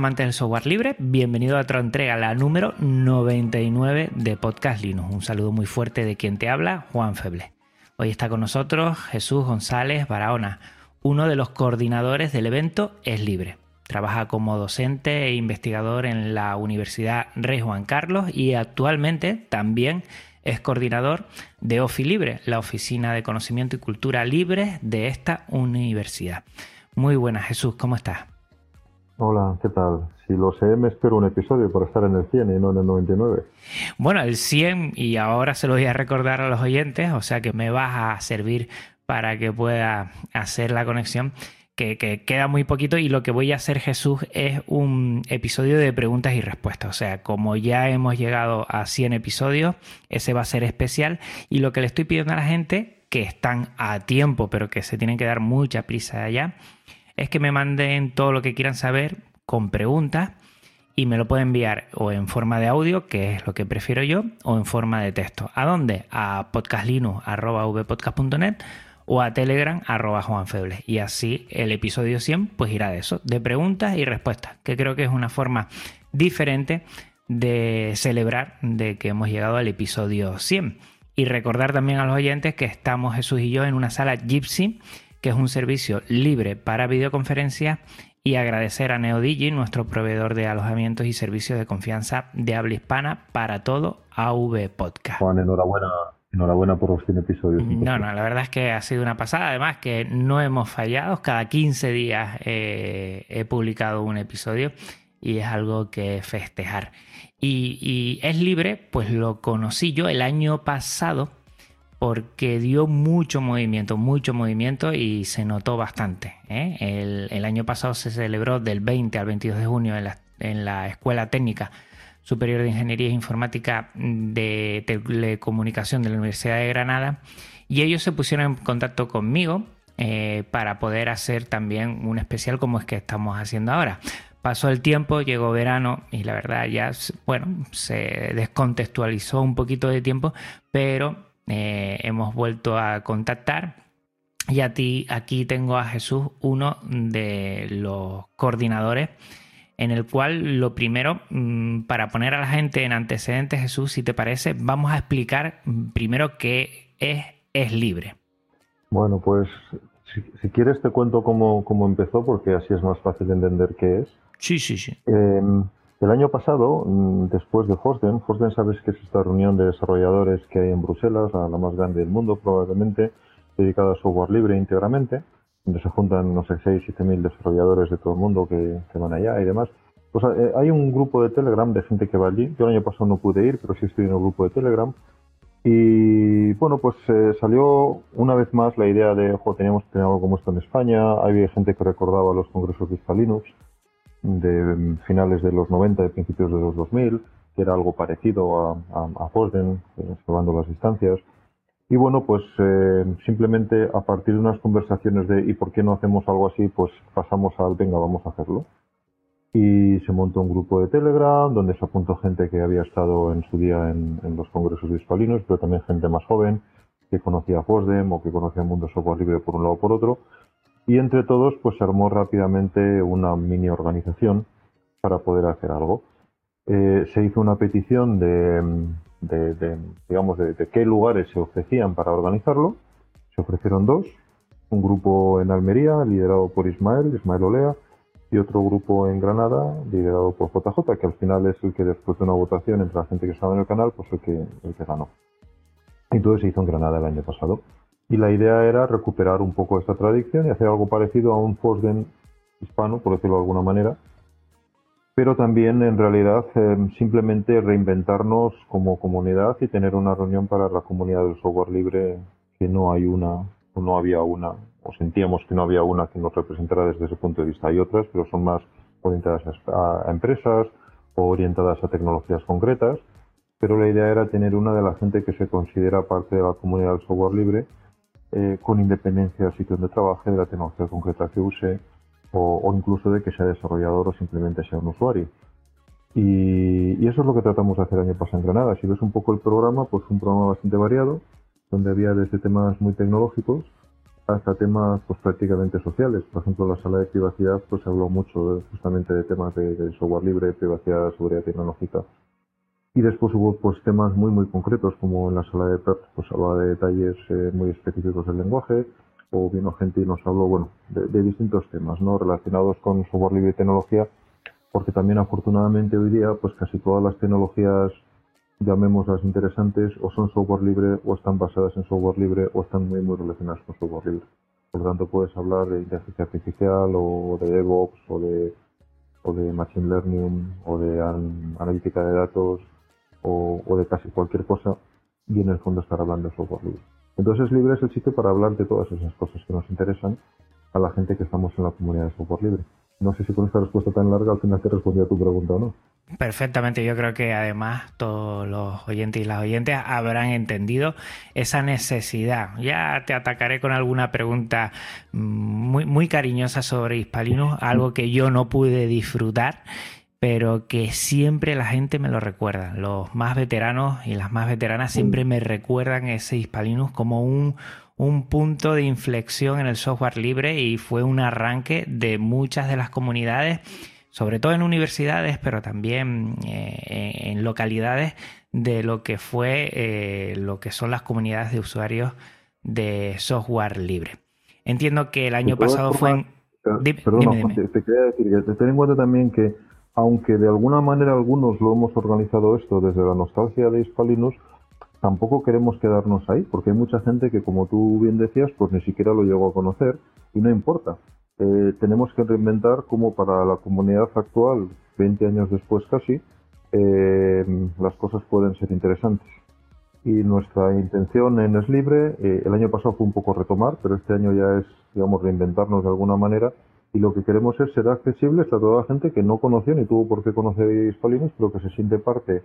Amantes del software libre, bienvenido a otra entrega, la número 99 de Podcast Linux. Un saludo muy fuerte de quien te habla, Juan Feble. Hoy está con nosotros Jesús González Barahona, uno de los coordinadores del evento Es Libre. Trabaja como docente e investigador en la Universidad Rey Juan Carlos y actualmente también es coordinador de OFI Libre, la Oficina de Conocimiento y Cultura Libre de esta universidad. Muy buenas, Jesús, ¿cómo estás? Hola, ¿qué tal? Si lo sé, me espero un episodio para estar en el 100 y no en el 99. Bueno, el 100 y ahora se lo voy a recordar a los oyentes, o sea que me vas a servir para que pueda hacer la conexión, que, que, queda muy poquito y lo que voy a hacer Jesús es un episodio de preguntas y respuestas, o sea, como ya hemos llegado a 100 episodios, ese va a ser especial y lo que le estoy pidiendo a la gente, que están a tiempo, pero que se tienen que dar mucha prisa allá, es que me manden todo lo que quieran saber con preguntas y me lo pueden enviar o en forma de audio, que es lo que prefiero yo, o en forma de texto. ¿A dónde? A podcastlinux.vpodcast.net o a telegram. Y así el episodio 100 pues irá de eso, de preguntas y respuestas, que creo que es una forma diferente de celebrar de que hemos llegado al episodio 100. Y recordar también a los oyentes que estamos Jesús y yo en una sala Gypsy que es un servicio libre para videoconferencias y agradecer a NeoDigi, nuestro proveedor de alojamientos y servicios de confianza de habla hispana para todo AV Podcast. Juan, enhorabuena, enhorabuena por los 100 episodios. No, no, la verdad es que ha sido una pasada. Además que no hemos fallado. Cada 15 días eh, he publicado un episodio y es algo que festejar. Y, y es libre, pues lo conocí yo el año pasado porque dio mucho movimiento, mucho movimiento y se notó bastante. ¿eh? El, el, año pasado se celebró del 20 al 22 de junio en la, en la Escuela Técnica Superior de Ingeniería e Informática de Telecomunicación de la Universidad de Granada y ellos se pusieron en contacto conmigo eh, para poder hacer también un especial como es que estamos haciendo ahora. Pasó el tiempo, llegó verano y la verdad ya, bueno, se descontextualizó un poquito de tiempo, pero eh, hemos vuelto a contactar. Y a ti, aquí tengo a Jesús, uno de los coordinadores, en el cual lo primero, mm, para poner a la gente en antecedentes, Jesús, si te parece, vamos a explicar primero qué es Es Libre. Bueno, pues si, si quieres te cuento cómo, cómo, empezó, porque así es más fácil de entender qué es. Sí, sí, sí. Eh, el año pasado, después de Forsden, Forsden sabes que es esta reunión de desarrolladores que hay en Bruselas, la más grande del mundo probablemente, dedicada a software libre íntegramente, donde se juntan, no sé, 6, 7 mil desarrolladores de todo el mundo que, que van allá y demás. Pues hay un grupo de Telegram de gente que va allí. Yo el año pasado no pude ir, pero sí estoy en el grupo de Telegram. Y bueno, pues eh, salió una vez más la idea de, ojo, teníamos que tener algo como esto en España. Había gente que recordaba los congresos de Linux de finales de los 90 y principios de los 2000, que era algo parecido a, a, a Fosden, salvando las distancias. Y bueno, pues eh, simplemente a partir de unas conversaciones de ¿y por qué no hacemos algo así? Pues pasamos al venga, vamos a hacerlo. Y se montó un grupo de Telegram donde se apuntó gente que había estado en su día en, los congresos de hispalinos, pero también gente más joven que conocía Fosdem o que conocía el mundo software libre por un lado o por otro y entre todos pues se armó rápidamente una mini organización para poder hacer algo. Eh, se hizo una petición de, de, de digamos, de, qué lugares se ofrecían para organizarlo. Se ofrecieron dos, un grupo en Almería liderado por Ismael, Ismael Olea, y otro grupo en Granada liderado por JJ, que al final es el que después de una votación entre la gente que estaba en el canal, pues el que, el que ganó. Y todo se hizo en Granada el año pasado. Y la idea era recuperar un poco esta tradición y hacer algo parecido a un Fosden hispano, por decirlo de alguna manera, pero también en realidad eh, simplemente reinventarnos como comunidad y tener una reunión para la comunidad del software libre que no hay una o no había una o sentíamos que no había una que nos representara desde ese punto de vista. Hay otras, pero son más orientadas a, empresas o orientadas a tecnologías concretas, pero la idea era tener una de la gente que se considera parte de la comunidad del software libre eh, con independencia del sitio donde trabaje, de la tecnología concreta que use o, incluso de que sea desarrollador o simplemente sea un usuario. Y, eso es lo que tratamos de hacer año pasado en Granada. Si ves un poco el programa, pues un programa bastante variado, donde había desde temas muy tecnológicos hasta temas pues prácticamente sociales. Por ejemplo, la sala de privacidad pues habló mucho justamente de temas de, software libre, privacidad, seguridad tecnológica. Y después hubo pues temas muy muy concretos, como en la sala de PERT pues hablaba de detalles eh, muy específicos del lenguaje, o vino gente y nos habló, bueno, de, distintos temas, ¿no? Relacionados con software libre y tecnología, porque también afortunadamente hoy día, pues casi todas las tecnologías, llamémoslas interesantes, o son software libre, o están basadas en software libre, o están muy, muy relacionadas con software libre. Por lo tanto, puedes hablar de inteligencia artificial, o de DevOps, o de, o de Machine Learning, o de analítica de datos, o, de casi cualquier cosa, y en el fondo estar hablando de software libre. Entonces Libre es el sitio para hablar de todas esas cosas que nos interesan a la gente que estamos en la comunidad de software libre. No sé si con esta respuesta tan larga al final te respondí a tu pregunta o no. Perfectamente, yo creo que además todos los oyentes y las oyentes habrán entendido esa necesidad. Ya te atacaré con alguna pregunta muy, muy cariñosa sobre Hispalinus, algo que yo no pude disfrutar pero que siempre la gente me lo recuerda. Los más veteranos y las más veteranas siempre me recuerdan ese Hispalinus como un, un punto de inflexión en el software libre y fue un arranque de muchas de las comunidades, sobre todo en universidades, pero también eh, en localidades de lo que fue eh, lo que son las comunidades de usuarios de software libre. Entiendo que el año pasado fue en... Perdón, te quería decir que ten en cuenta también que aunque de alguna manera algunos lo hemos organizado esto desde la nostalgia de Hispalinus, tampoco queremos quedarnos ahí, porque hay mucha gente que, como tú bien decías, pues ni siquiera lo llegó a conocer y no importa. Eh, tenemos que reinventar como para la comunidad actual, 20 años después casi, eh, las cosas pueden ser interesantes. Y nuestra intención en Es Libre, eh, el año pasado fue un poco retomar, pero este año ya es, digamos, reinventarnos de alguna manera y lo que queremos es ser accesibles a toda la gente que no conoció ni tuvo por qué conocer Hispalinux, pero que se siente parte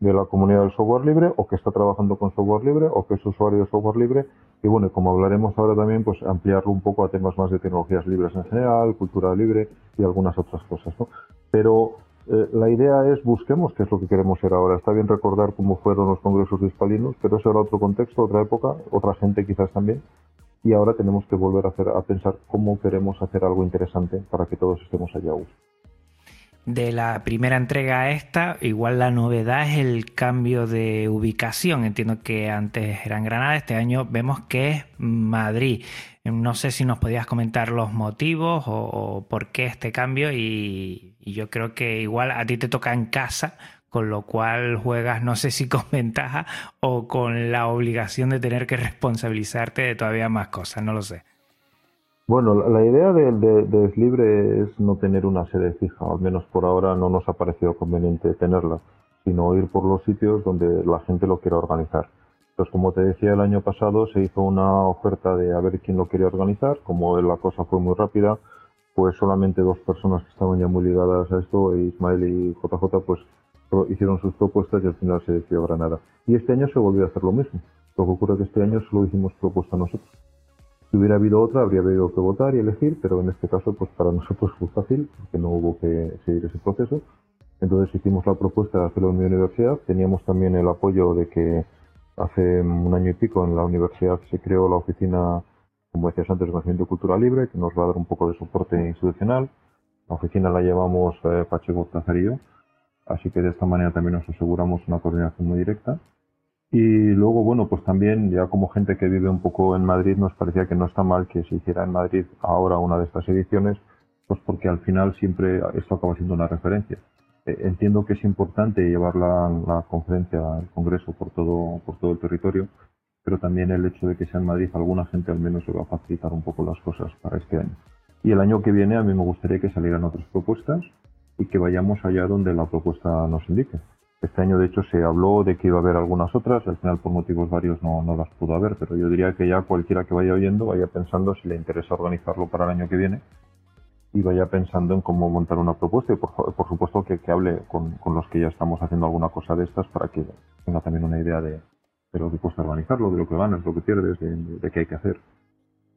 de la comunidad del software libre o que está trabajando con software libre o que es usuario de software libre y bueno, como hablaremos ahora también, pues ampliarlo un poco a temas más de tecnologías libres en general, cultura libre y algunas otras cosas, ¿no? Pero eh, la idea es busquemos qué es lo que queremos ser ahora. Está bien recordar cómo fueron los congresos de Hispalinux, pero eso era otro contexto, otra época, otra gente quizás también y ahora tenemos que volver a, a pensar cómo queremos hacer algo interesante para que todos estemos allá. De la primera entrega a esta, igual la novedad es el cambio de ubicación. Entiendo que antes era en Granada, este año vemos que es Madrid. No sé si nos podías comentar los motivos o, por qué este cambio y yo creo que igual a ti te toca en casa con lo cual juegas no sé si con ventaja o con la obligación de tener que responsabilizarte de todavía más cosas, no lo sé. Bueno, la idea de, de, Libre es no tener una sede fija, al menos por ahora no nos ha parecido conveniente tenerla, sino ir por los sitios donde la gente lo quiera organizar. Entonces, como te decía el año pasado, se hizo una oferta de a ver quién lo quería organizar, como la cosa fue muy rápida, pues solamente dos personas que estaban ya muy ligadas a esto, Ismael y JJ, pues hicieron sus propuestas y al final se decidió Granada. Y este año se volvió a hacer lo mismo. Lo que ocurre es que este año solo hicimos propuesta nosotros. Si hubiera habido otra, habría habido que votar y elegir, pero en este caso, pues para nosotros fue fácil, porque no hubo que seguir ese proceso. Entonces hicimos la propuesta de hacerlo en mi universidad. Teníamos también el apoyo de que hace un año y pico en la universidad se creó la oficina, como decías antes, de conocimiento cultural libre, que nos va a dar un poco de soporte institucional. La oficina la llevamos eh, Pacheco Tazarillo Así que de esta manera también nos aseguramos una coordinación muy directa. Y luego, bueno, pues también ya como gente que vive un poco en Madrid nos parecía que no está mal que se hiciera en Madrid ahora una de estas ediciones, pues porque al final siempre esto acaba siendo una referencia. Eh, entiendo que es importante llevar la, la conferencia, el congreso por todo, por todo el territorio, pero también el hecho de que sea en Madrid alguna gente al menos se va a facilitar un poco las cosas para este año. Y el año que viene a mí me gustaría que salieran otras propuestas y que vayamos allá donde la propuesta nos indique. Este año, de hecho, se habló de que iba a haber algunas otras, al final por motivos varios no, no las pudo haber, pero yo diría que ya cualquiera que vaya oyendo vaya pensando si le interesa organizarlo para el año que viene y vaya pensando en cómo montar una propuesta y por, por supuesto que, que hable con, con, los que ya estamos haciendo alguna cosa de estas para que tenga también una idea de, de lo que cuesta organizarlo, de lo que ganas, lo que pierdes, de, de, de qué hay que hacer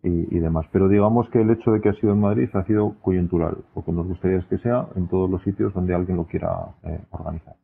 y, demás. Pero digamos que el hecho de que ha sido en Madrid ha sido coyuntural. Lo que nos gustaría que sea en todos los sitios donde alguien lo quiera eh, organizar.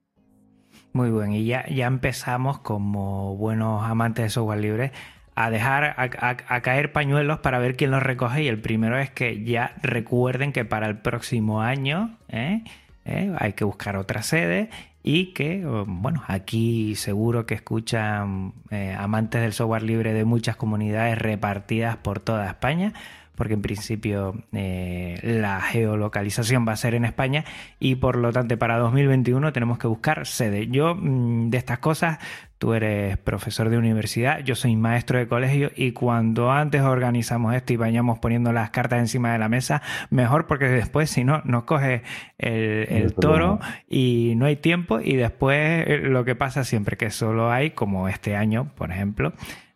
Muy bien, y ya, ya empezamos como buenos amantes de software libre a dejar a, caer pañuelos para ver quién los recoge y el primero es que ya recuerden que para el próximo año ¿eh? ¿Eh? hay que buscar otra sede y que, bueno, aquí seguro que escuchan eh, amantes del software libre de muchas comunidades repartidas por toda España porque en principio eh, la geolocalización va a ser en España y por lo tanto para 2021 tenemos que buscar sede. Yo mm, de estas cosas, tú eres profesor de universidad, yo soy maestro de colegio y cuando antes organizamos esto y vayamos poniendo las cartas encima de la mesa, mejor porque después si no nos coge el, el toro y no hay tiempo y después eh, lo que pasa siempre que solo hay, como este año, por ejemplo,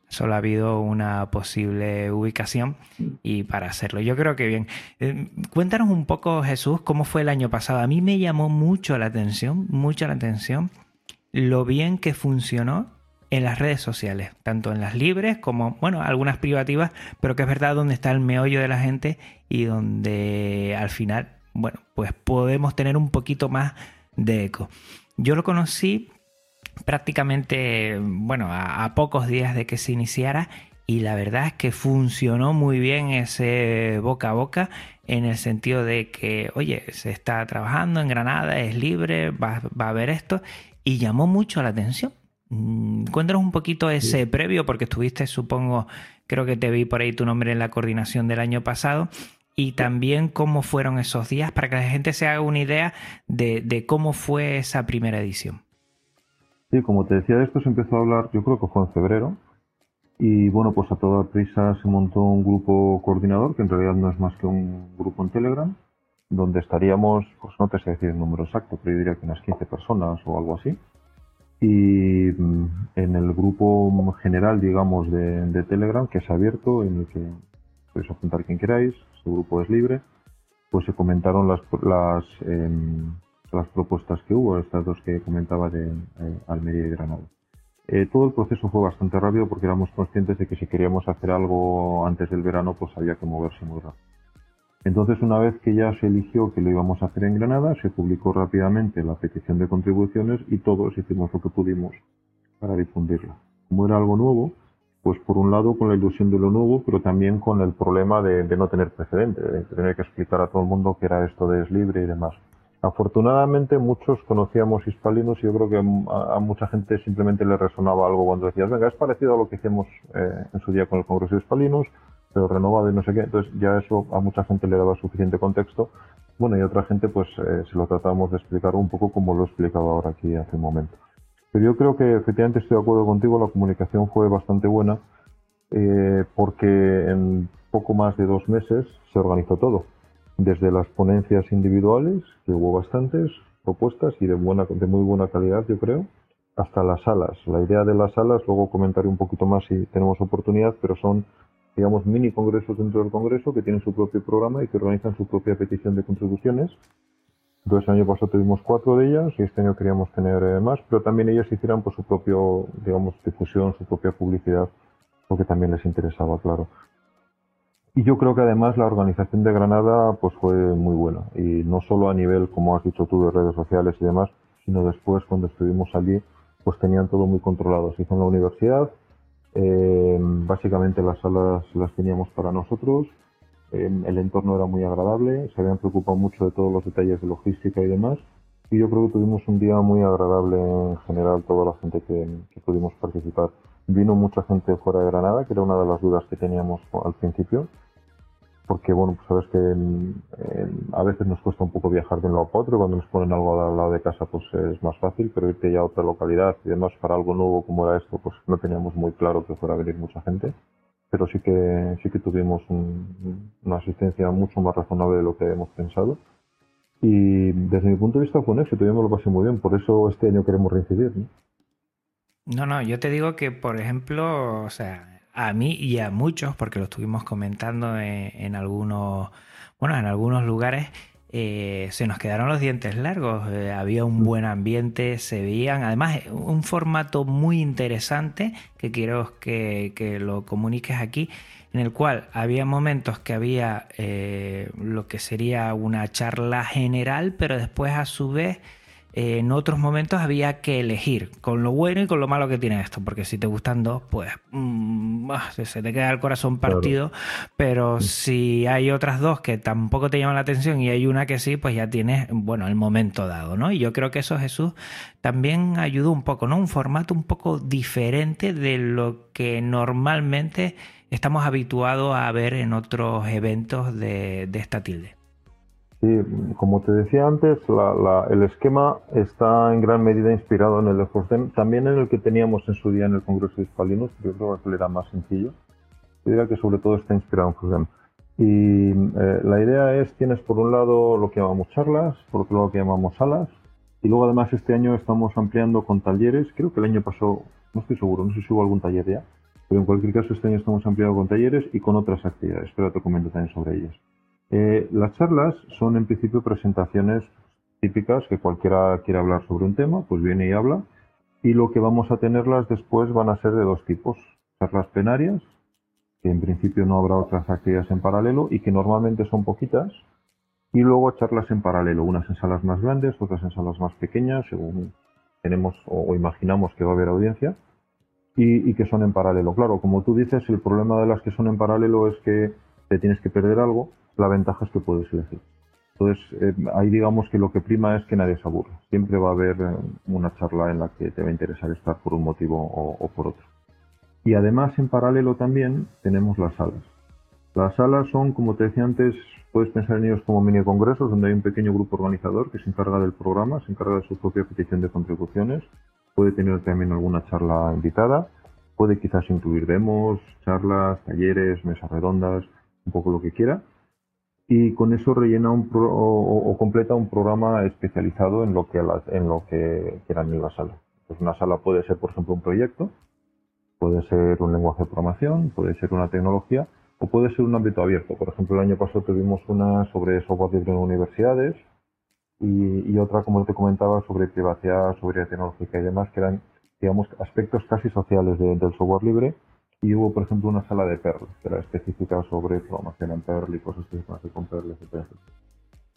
Solo ha habido una posible ubicación y para hacerlo. Yo creo que bien. Eh, cuéntanos un poco, Jesús, cómo fue el año pasado. A mí me llamó mucho la atención, mucho la atención, lo bien que funcionó en las redes sociales, tanto en las libres como, bueno, algunas privativas, pero que es verdad donde está el meollo de la gente y donde al final, bueno, pues podemos tener un poquito más de eco. Yo lo conocí prácticamente, bueno, a, pocos días de que se iniciara y la verdad es que funcionó muy bien ese boca a boca en el sentido de que, oye, se está trabajando en Granada, es libre, va, va a haber esto y llamó mucho la atención. Mm, cuéntanos un poquito ese sí. previo, porque estuviste, supongo, creo que te vi por ahí tu nombre en la coordinación del año pasado, y también cómo fueron esos días para que la gente se haga una idea de, de cómo fue esa primera edición. Sí, como te decía, de esto se empezó a hablar, yo creo que fue en febrero. Y bueno, pues a toda prisa se montó un grupo coordinador, que en realidad no es más que un grupo en Telegram, donde estaríamos, pues no te sé decir el número exacto, pero yo diría que unas 15 personas o algo así. Y mm, en el grupo general, digamos, de, Telegram, que es abierto, en el que podéis apuntar quien queráis, su grupo es libre, pues se comentaron las, eh, las propuestas que hubo, estas dos que comentaba de eh, Almería y Granada. Eh, todo el proceso fue bastante rápido porque éramos conscientes de que si queríamos hacer algo antes del verano, pues había que moverse muy rápido. Entonces, una vez que ya se eligió que lo íbamos a hacer en Granada, se publicó rápidamente la petición de contribuciones y todos hicimos lo que pudimos para difundirla. Como era algo nuevo, pues por un lado con la ilusión de lo nuevo, pero también con el problema de, no tener precedente, de tener que explicar a todo el mundo que era esto de es libre y demás. Afortunadamente muchos conocíamos hispalinos y yo creo que a, a, mucha gente simplemente le resonaba algo cuando decías, venga, es parecido a lo que hicimos eh, en su día con el Congreso de Hispalinos, pero renovado y no sé qué. Entonces ya eso a mucha gente le daba suficiente contexto. Bueno, y a otra gente pues eh, se lo tratábamos de explicar un poco como lo he explicado ahora aquí hace un momento. Pero yo creo que efectivamente estoy de acuerdo contigo, la comunicación fue bastante buena eh, porque en poco más de dos meses se organizó todo desde las ponencias individuales, que hubo bastantes propuestas y de, buena, de muy buena calidad, yo creo, hasta las salas. La idea de las salas, luego comentaré un poquito más si tenemos oportunidad, pero son, digamos, mini congresos dentro del congreso que tienen su propio programa y que organizan su propia petición de contribuciones. Entonces, el año pasado tuvimos cuatro de ellas y este año queríamos tener eh, más, pero también ellas hicieran pues, su propio, digamos, difusión, su propia publicidad, porque también les interesaba, claro. Y yo creo que además la organización de Granada pues fue muy buena. Y no solo a nivel, como has dicho tú, de redes sociales y demás, sino después cuando estuvimos allí, pues tenían todo muy controlado. Se hizo en la universidad, eh, básicamente las salas las teníamos para nosotros, eh, el entorno era muy agradable, se habían preocupado mucho de todos los detalles de logística y demás. Y yo creo que tuvimos un día muy agradable en general, toda la gente que, que pudimos participar. Vino mucha gente fuera de Granada, que era una de las dudas que teníamos al principio porque bueno, pues sabes que a veces nos cuesta un poco viajar de un lado para otro, cuando nos ponen algo al lado de casa pues es más fácil, pero irte ya a otra localidad y demás para algo nuevo como era esto, pues no teníamos muy claro que fuera a venir mucha gente. pero sí que sí que tuvimos una asistencia mucho más razonable de lo que habíamos pensado. Y desde mi punto de vista fue un éxito, yo me lo pasé muy bien, por eso este año queremos reincidir. No, no, yo te digo que, por ejemplo, o sea, a mí y a muchos, porque lo estuvimos comentando en, algunos, bueno, en algunos lugares, eh, se nos quedaron los dientes largos. Eh, había un buen ambiente, se veían, además, un formato muy interesante que quiero que, que lo comuniques aquí, en el cual había momentos que había eh, lo que sería una charla general, pero después a su vez en otros momentos había que elegir con lo bueno y con lo malo que tiene esto, porque si te gustan dos, pues mm, ah, se te queda el corazón partido, pero mm. si hay otras dos que tampoco te llaman la atención y hay una que sí, pues ya tienes, bueno, el momento dado, ¿no? Y yo creo que eso Jesús también ayudó un poco, ¿no? Un formato un poco diferente de lo que normalmente estamos habituados a ver en otros eventos de, de esta tilde. Sí, como te decía antes, el esquema está en gran medida inspirado en el de Forsden, también en el que teníamos en su día en el Congreso de Hispalinus, yo creo que era más sencillo. Yo diría que sobre todo está inspirado en Forsden. Y eh, la idea es, tienes por un lado lo que llamamos charlas, por otro lado lo que llamamos salas, y luego además este año estamos ampliando con talleres, creo que el año pasado, no estoy seguro, no sé si hubo algún taller ya, pero en cualquier caso este año estamos ampliando con talleres y con otras actividades, pero te comento también sobre ellas. Eh, las charlas son en principio presentaciones típicas que cualquiera quiera hablar sobre un tema, pues viene y habla. Y lo que vamos a tenerlas después van a ser de dos tipos. Charlas plenarias, que en principio no habrá otras actividades en paralelo y que normalmente son poquitas. Y luego charlas en paralelo, unas en salas más grandes, otras en salas más pequeñas, según tenemos o, imaginamos que va a haber audiencia. Y, y que son en paralelo. Claro, como tú dices, el problema de las que son en paralelo es que te tienes que perder algo la ventaja es que puedes elegir. Entonces, eh, ahí digamos que lo que prima es que nadie se aburra. Siempre va a haber eh, una charla en la que te va a interesar estar por un motivo o, por otro. Y además, en paralelo también, tenemos las salas. Las salas son, como te decía antes, puedes pensar en ellos como mini congresos, donde hay un pequeño grupo organizador que se encarga del programa, se encarga de su propia petición de contribuciones, puede tener también alguna charla invitada, puede quizás incluir demos, charlas, talleres, mesas redondas, un poco lo que quiera y con eso rellena un o, completa un programa especializado en lo que en lo que quieran en la sala. Pues una sala puede ser, por ejemplo, un proyecto, puede ser un lenguaje de programación, puede ser una tecnología o puede ser un ámbito abierto. Por ejemplo, el año pasado tuvimos una sobre software libre en universidades y, y otra, como te comentaba, sobre privacidad, seguridad tecnológica y demás, que eran, digamos, aspectos casi sociales del software libre y hubo, por ejemplo, una sala de Perl, que era específica sobre programación en Perl y cosas que se hacen con Perl, etc.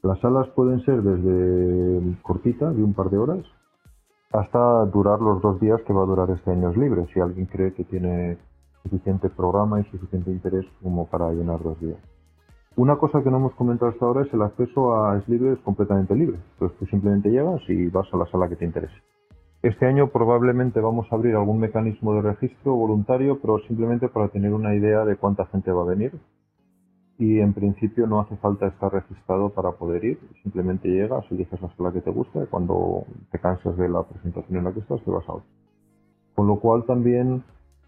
Las salas pueden ser desde cortita, de un par de horas, hasta durar los dos días que va a durar este año libre, si alguien cree que tiene suficiente programa y suficiente interés como para llenar dos días. Una cosa que no hemos comentado hasta ahora es el acceso a Es Libre es completamente libre. Entonces tú simplemente llegas y vas a la sala que te interese. Este año probablemente vamos a abrir algún mecanismo de registro voluntario, pero simplemente para tener una idea de cuánta gente va a venir. Y en principio no hace falta estar registrado para poder ir. Simplemente llegas, eliges la sala que te gusta y cuando te cansas de la presentación en la que estás, te vas a otra. Con lo cual también,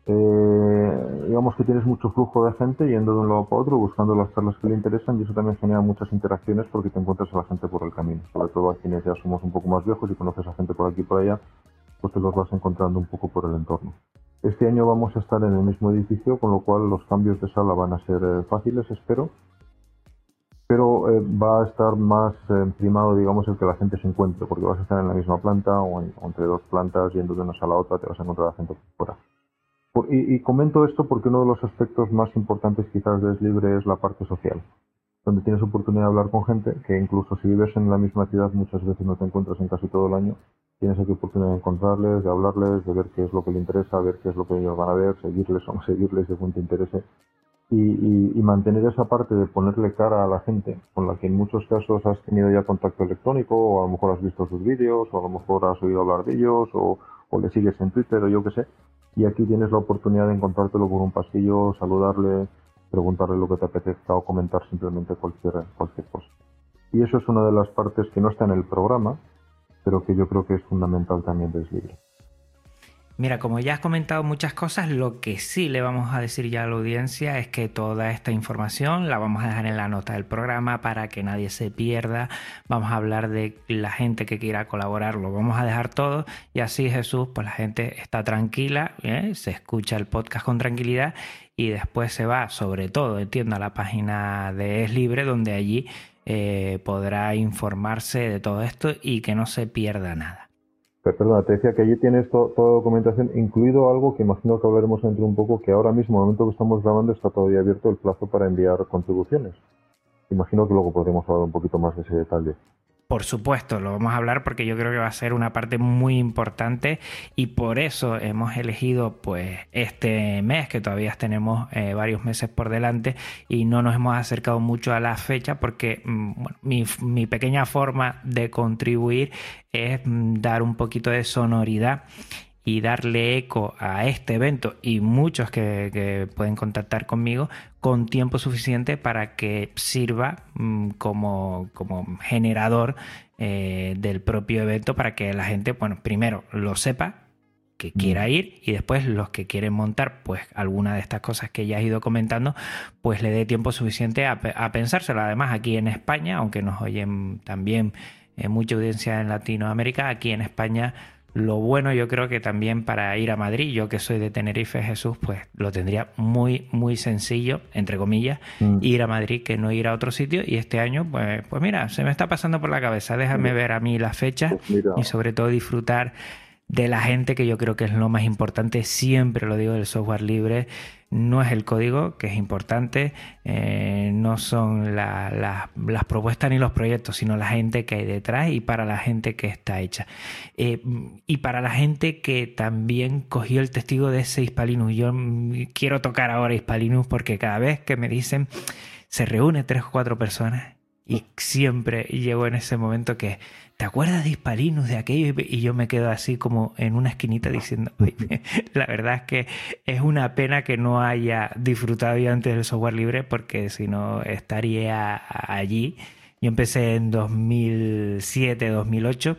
eh, digamos que tienes mucho flujo de gente yendo de un lado para otro, buscando las charlas que le interesan y eso también genera muchas interacciones porque te encuentras a la gente por el camino. Sobre todo a quienes ya somos un poco más viejos y conoces a gente por aquí y por allá, pues te los vas encontrando un poco por el entorno. Este año vamos a estar en el mismo edificio, con lo cual los cambios de sala van a ser eh, fáciles, espero. Pero eh, va a estar más eh, primado, digamos, el que la gente se encuentre, porque vas a estar en la misma planta o, entre dos plantas, yendo de una sala a otra, te vas a encontrar a la gente por fuera. Y, y, comento esto porque uno de los aspectos más importantes quizás de Es Libre es la parte social, donde tienes oportunidad de hablar con gente que incluso si vives en la misma ciudad muchas veces no te encuentras en casi todo el año tienes aquí oportunidad de encontrarles, de hablarles, de ver qué es lo que les interesa, ver qué es lo que ellos van a ver, seguirles o no seguirles según te interese. Y, y, mantener esa parte de ponerle cara a la gente, con la que en muchos casos has tenido ya contacto electrónico, o a lo mejor has visto sus vídeos, o a lo mejor has oído hablar de ellos, o, o le sigues en Twitter, o yo qué sé. Y aquí tienes la oportunidad de encontrártelo por un pasillo, saludarle, preguntarle lo que te apetezca o comentar simplemente cualquier, cualquier cosa. Y eso es una de las partes que no está en el programa, pero que yo creo que es fundamental también de libre. Mira, como ya has comentado muchas cosas, lo que sí le vamos a decir ya a la audiencia es que toda esta información la vamos a dejar en la nota del programa para que nadie se pierda. Vamos a hablar de la gente que quiera colaborar, lo vamos a dejar todo y así Jesús, pues la gente está tranquila, ¿eh? se escucha el podcast con tranquilidad y después se va, sobre todo, entiendo, a la página de Es Libre, donde allí eh, podrá informarse de todo esto y que no se pierda nada. Perdona, te decía que allí tienes toda documentación, incluido algo que imagino que hablaremos dentro un poco, que ahora mismo, en el momento que estamos grabando, está todavía abierto el plazo para enviar contribuciones. Imagino que luego podremos hablar un poquito más de ese detalle. Por supuesto, lo vamos a hablar porque yo creo que va a ser una parte muy importante y por eso hemos elegido pues este mes que todavía tenemos eh, varios meses por delante y no nos hemos acercado mucho a la fecha porque mm, mi, pequeña forma de contribuir es mm, dar un poquito de sonoridad y darle eco a este evento y muchos que, pueden contactar conmigo con tiempo suficiente para que sirva mm, como, como, generador eh, del propio evento para que la gente, bueno, primero lo sepa que quiera ir y después los que quieren montar pues alguna de estas cosas que ya has ido comentando pues le dé tiempo suficiente a, pensárselo. Además aquí en España aunque nos oyen también eh, mucha audiencia en Latinoamérica aquí en España lo bueno yo creo que también para ir a Madrid, yo que soy de Tenerife Jesús, pues lo tendría muy, muy sencillo, entre comillas, mm. ir a Madrid que no ir a otro sitio. Y este año, pues, pues mira, se me está pasando por la cabeza. Déjame ver a mí las fechas pues y sobre todo disfrutar de la gente, que yo creo que es lo más importante, siempre lo digo del software libre, no es el código, que es importante, eh, no son las propuestas ni los proyectos, sino la gente que hay detrás y para la gente que está hecha. Eh, y para la gente que también cogió el testigo de ese Hispalinus. Yo quiero tocar ahora Hispalinus porque cada vez que me dicen se reúne tres o cuatro personas y siempre llego en ese momento que ¿te acuerdas de Hispalinus, de aquello? Y yo me quedo así como en una esquinita diciendo, la verdad es que es una pena que no haya disfrutado yo antes del software libre porque si no estaría allí. Yo empecé en 2007, 2008.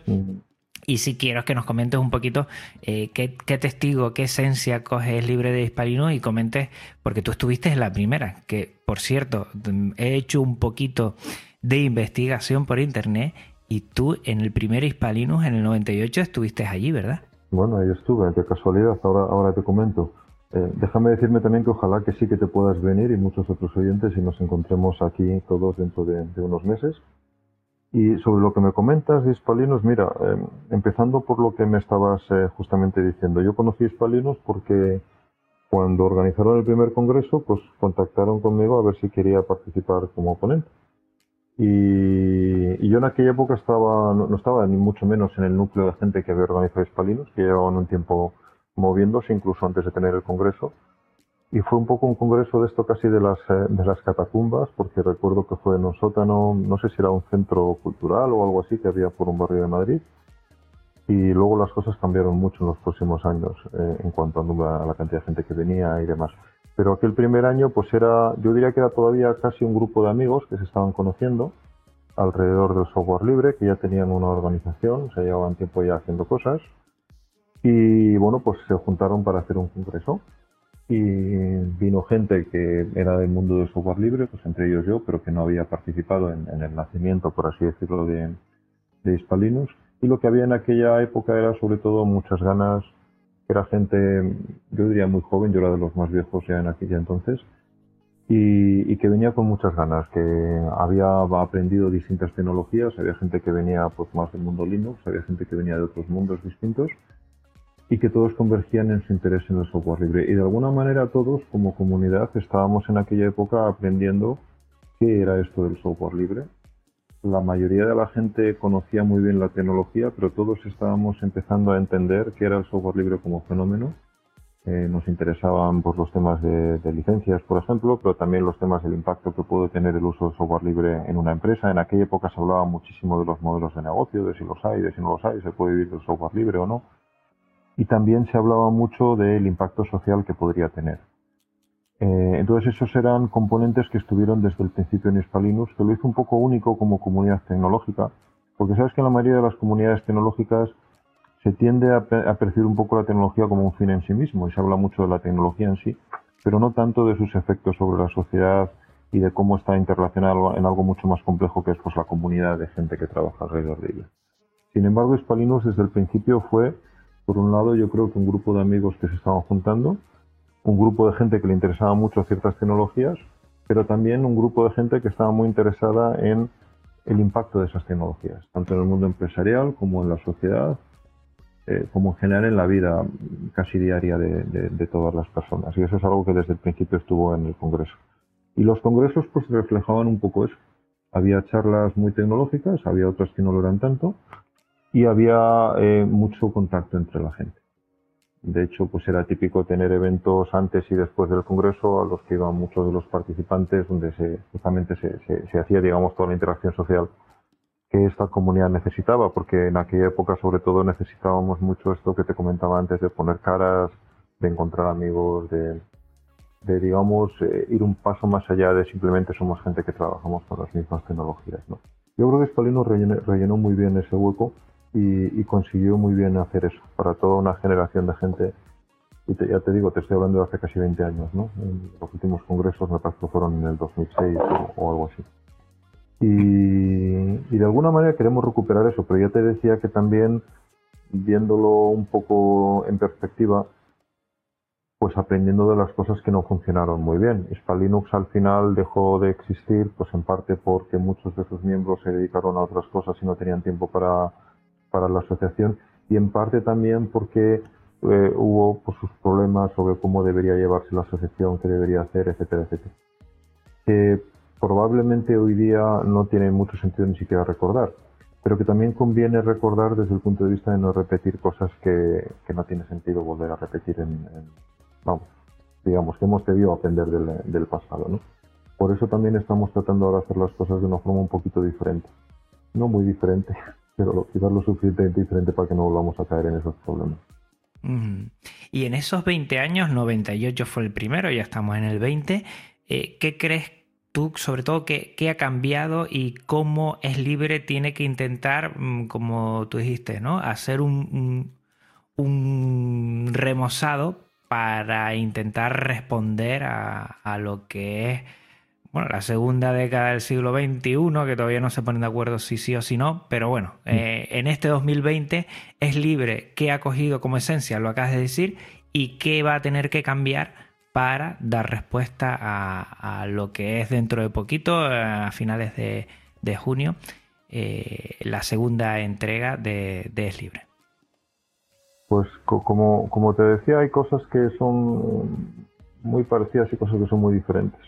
Y si quiero que nos comentes un poquito eh, qué, testigo, qué esencia coges libre de Hispalinus y comentes, porque tú estuviste en la primera, que por cierto, he hecho un poquito de investigación por internet y tú en el primer Hispalinus en el 98 estuviste allí, ¿verdad? Bueno, ahí estuve, qué casualidad, ahora, ahora te comento. Eh, déjame decirme también que ojalá que sí que te puedas venir y muchos otros oyentes y nos encontremos aquí todos dentro de, unos meses. Y sobre lo que me comentas de Hispalinus, mira, em, empezando por lo que me estabas eh, justamente diciendo, yo conocí Hispalinus porque cuando organizaron el primer congreso, pues contactaron conmigo a ver si quería participar como ponente. Y, yo en aquella época estaba, no, estaba ni mucho menos en el núcleo de gente que había organizado Hispalinos, que llevaban un tiempo moviéndose, incluso antes de tener el congreso. Y fue un poco un congreso de esto casi de las, eh, de las catacumbas, porque recuerdo que fue en un sótano, no sé si era un centro cultural o algo así que había por un barrio de Madrid. Y luego las cosas cambiaron mucho en los próximos años eh, en cuanto a la cantidad de gente que venía y demás. Pero aquel primer año, pues era, yo diría que era todavía casi un grupo de amigos que se estaban conociendo alrededor del software libre, que ya tenían una organización, se llevaban tiempo ya haciendo cosas. Y bueno, pues se juntaron para hacer un congreso. Y vino gente que era del mundo del software libre, pues entre ellos yo, pero que no había participado en, el nacimiento, por así decirlo, de, de Hispalinus. Y lo que había en aquella época era sobre todo muchas ganas era gente, yo diría muy joven, yo era de los más viejos ya en aquella entonces, y, que venía con muchas ganas, que había aprendido distintas tecnologías, había gente que venía pues más del mundo Linux, había gente que venía de otros mundos distintos, y que todos convergían en su interés en el software libre. Y de alguna manera todos, como comunidad, estábamos en aquella época aprendiendo qué era esto del software libre, la mayoría de la gente conocía muy bien la tecnología, pero todos estábamos empezando a entender qué era el software libre como fenómeno. Eh, nos interesaban pues, los temas de, licencias, por ejemplo, pero también los temas del impacto que puede tener el uso del software libre en una empresa. En aquella época se hablaba muchísimo de los modelos de negocio, de si los hay, de si no los hay, se puede vivir del software libre o no. Y también se hablaba mucho del impacto social que podría tener. Eh, entonces esos eran componentes que estuvieron desde el principio en Hispalinus, que lo hizo un poco único como comunidad tecnológica, porque sabes que en la mayoría de las comunidades tecnológicas se tiende a, a, percibir un poco la tecnología como un fin en sí mismo y se habla mucho de la tecnología en sí, pero no tanto de sus efectos sobre la sociedad y de cómo está interrelacionado en algo mucho más complejo que es pues, la comunidad de gente que trabaja alrededor de ella. Sin embargo, Hispalinux desde el principio fue, por un lado, yo creo que un grupo de amigos que se estaban juntando, un grupo de gente que le interesaba mucho ciertas tecnologías, pero también un grupo de gente que estaba muy interesada en el impacto de esas tecnologías, tanto en el mundo empresarial como en la sociedad, eh, como en general en la vida casi diaria de, todas las personas. Y eso es algo que desde el principio estuvo en el Congreso. Y los congresos pues reflejaban un poco eso. Había charlas muy tecnológicas, había otras que no lo eran tanto, y había eh, mucho contacto entre la gente. De hecho, pues era típico tener eventos antes y después del congreso a los que iban muchos de los participantes, donde se, justamente se, se, hacía, digamos, toda la interacción social que esta comunidad necesitaba, porque en aquella época sobre todo necesitábamos mucho esto que te comentaba antes de poner caras, de encontrar amigos, de, de digamos, eh, ir un paso más allá de simplemente somos gente que trabajamos con las mismas tecnologías. ¿no? Yo creo que Spalino rellenó, muy bien ese hueco y, y, consiguió muy bien hacer eso para toda una generación de gente. Y te, ya te digo, te estoy hablando de hace casi 20 años, ¿no? Los últimos congresos me parece que fueron en el 2006 o, o algo así. Y, y, de alguna manera queremos recuperar eso, pero ya te decía que también, viéndolo un poco en perspectiva, pues aprendiendo de las cosas que no funcionaron muy bien. Spalinux al final dejó de existir, pues en parte porque muchos de sus miembros se dedicaron a otras cosas y no tenían tiempo para, para la asociación, y en parte también porque eh, hubo pues, sus problemas sobre cómo debería llevarse la asociación, qué debería hacer, etcétera, etcétera. Que probablemente hoy día no tiene mucho sentido ni siquiera recordar, pero que también conviene recordar desde el punto de vista de no repetir cosas que, que no tiene sentido volver a repetir en, en vamos, digamos, que hemos debido aprender del, del pasado, ¿no? Por eso también estamos tratando ahora de hacer las cosas de una forma un poquito diferente. No muy diferente, pero quizás lo suficientemente diferente para que no volvamos a caer en esos problemas. Y en esos 20 años, 98 fue el primero, ya estamos en el 20, eh, ¿qué crees tú, sobre todo, qué, ha cambiado y cómo es libre tiene que intentar, mm, como tú dijiste, ¿no? hacer un remozado para intentar responder a, a, lo que es bueno, la segunda década del siglo XXI, que todavía no se ponen de acuerdo si sí o si no, pero bueno, mm. eh, en este 2020 es libre qué ha cogido como esencia, lo acabas de decir, y qué va a tener que cambiar para dar respuesta a, a lo que es dentro de poquito, a finales de, de junio, eh, la segunda entrega de, de Es Libre. Pues como, como te decía, hay cosas que son muy parecidas y cosas que son muy diferentes.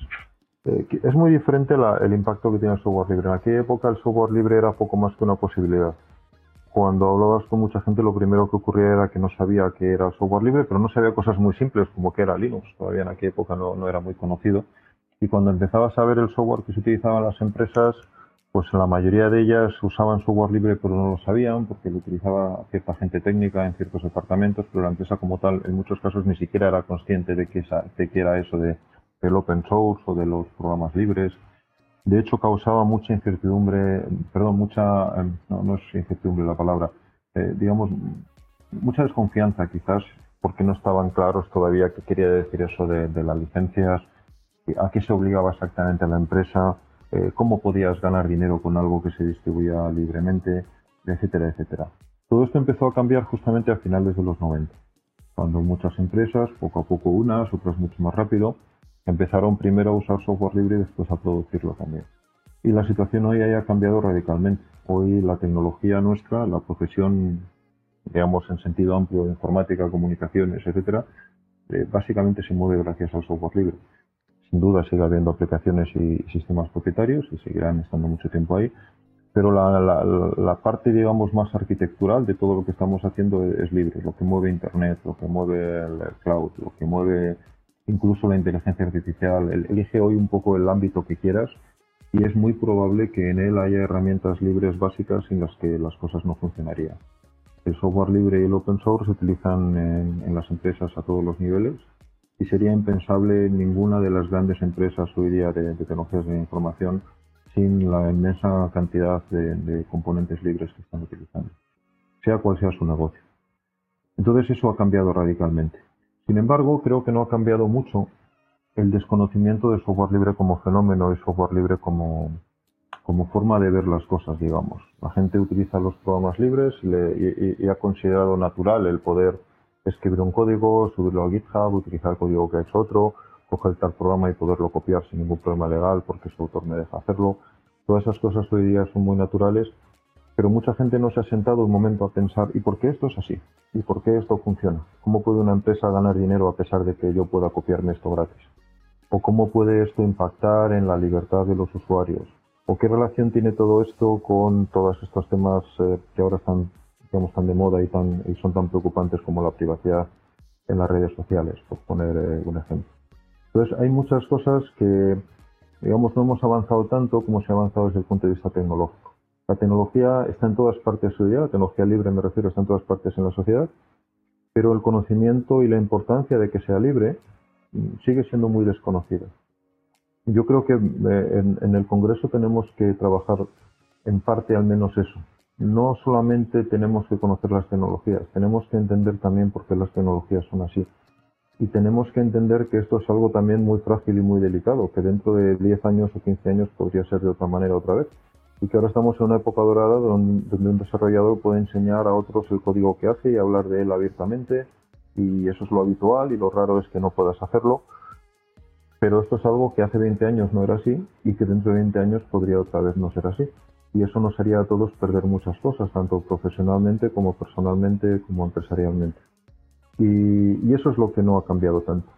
Eh, es muy diferente el impacto que tiene el software libre. En aquella época el software libre era poco más que una posibilidad. Cuando hablabas con mucha gente lo primero que ocurría era que no sabía que era el software libre, pero no sabía cosas muy simples como que era Linux. Todavía en aquella época no, era muy conocido. Y cuando empezabas a ver el software que se utilizaba en las empresas, pues la mayoría de ellas usaban software libre pero no lo sabían porque lo utilizaba cierta gente técnica en ciertos departamentos, pero la empresa como tal en muchos casos ni siquiera era consciente de que, esa, era eso de, del open source o de los programas libres. De hecho causaba mucha incertidumbre, perdón, mucha, em, no, no es incertidumbre la palabra, eh, digamos, mucha desconfianza quizás porque no estaban claros todavía qué quería decir eso de, de las licencias, a qué se obligaba exactamente a la empresa, eh, cómo podías ganar dinero con algo que se distribuía libremente, etcétera, etcétera. Todo esto empezó a cambiar justamente a finales de los 90, cuando muchas empresas, poco a poco unas, otras mucho más rápido, empezaron primero a usar software libre y después a producirlo también. Y la situación hoy ha cambiado radicalmente. Hoy la tecnología nuestra, la profesión, digamos en sentido amplio, informática, comunicaciones, etcétera, eh, básicamente se mueve gracias al software libre. Sin duda sigue habiendo aplicaciones y sistemas propietarios y seguirán estando mucho tiempo ahí, pero la, la, la, parte, digamos, más arquitectural de todo lo que estamos haciendo es, libre. Lo que mueve Internet, lo que mueve el, cloud, lo que mueve incluso la inteligencia artificial. elige hoy un poco el ámbito que quieras y es muy probable que en él haya herramientas libres básicas sin las que las cosas no funcionarían. El software libre y el open source se utilizan en, en las empresas a todos los niveles y sería impensable ninguna de las grandes empresas hoy día de, tecnologías de información sin la inmensa cantidad de, de, componentes libres que están utilizando, sea cual sea su negocio. Entonces eso ha cambiado radicalmente. Sin embargo, creo que no ha cambiado mucho el desconocimiento de software libre como fenómeno y software libre como, forma de ver las cosas, digamos. La gente utiliza los programas libres y, ha considerado natural el poder escribir un código, subirlo a GitHub, utilizar el código que ha hecho otro, coger tal programa y poderlo copiar sin ningún problema legal porque su autor me deja hacerlo. Todas esas cosas hoy día son muy naturales, pero mucha gente no se ha sentado un momento a pensar ¿y por qué esto es así? ¿Y por qué esto funciona? ¿Cómo puede una empresa ganar dinero a pesar de que yo pueda copiarme esto gratis? ¿O cómo puede esto impactar en la libertad de los usuarios? ¿O qué relación tiene todo esto con todos estos temas eh, que ahora están, digamos, tan de moda y, tan, y son tan preocupantes como la privacidad en las redes sociales, por poner eh, un ejemplo? Entonces, hay muchas cosas que, digamos, no hemos avanzado tanto como se ha avanzado desde el punto de vista tecnológico. La tecnología está en todas partes de su día, la tecnología libre me refiero, está en todas partes en la sociedad, pero el conocimiento y la importancia de que sea libre mm, sigue siendo muy desconocida. Yo creo que eh, en, el Congreso tenemos que trabajar en parte al menos eso. No solamente tenemos que conocer las tecnologías, tenemos que entender también por qué las tecnologías son así. Y tenemos que entender que esto es algo también muy frágil y muy delicado, que dentro de 10 años o 15 años podría ser de otra manera otra vez. Y que ahora estamos en una época dorada donde un desarrollador puede enseñar a otros el código que hace y hablar de él abiertamente. Y eso es lo habitual y lo raro es que no puedas hacerlo pero esto es algo que hace 20 años no era así y que dentro de 20 años podría otra vez no ser así. Y eso nos haría a todos perder muchas cosas, tanto profesionalmente como personalmente como empresarialmente. Y, eso es lo que no ha cambiado tanto.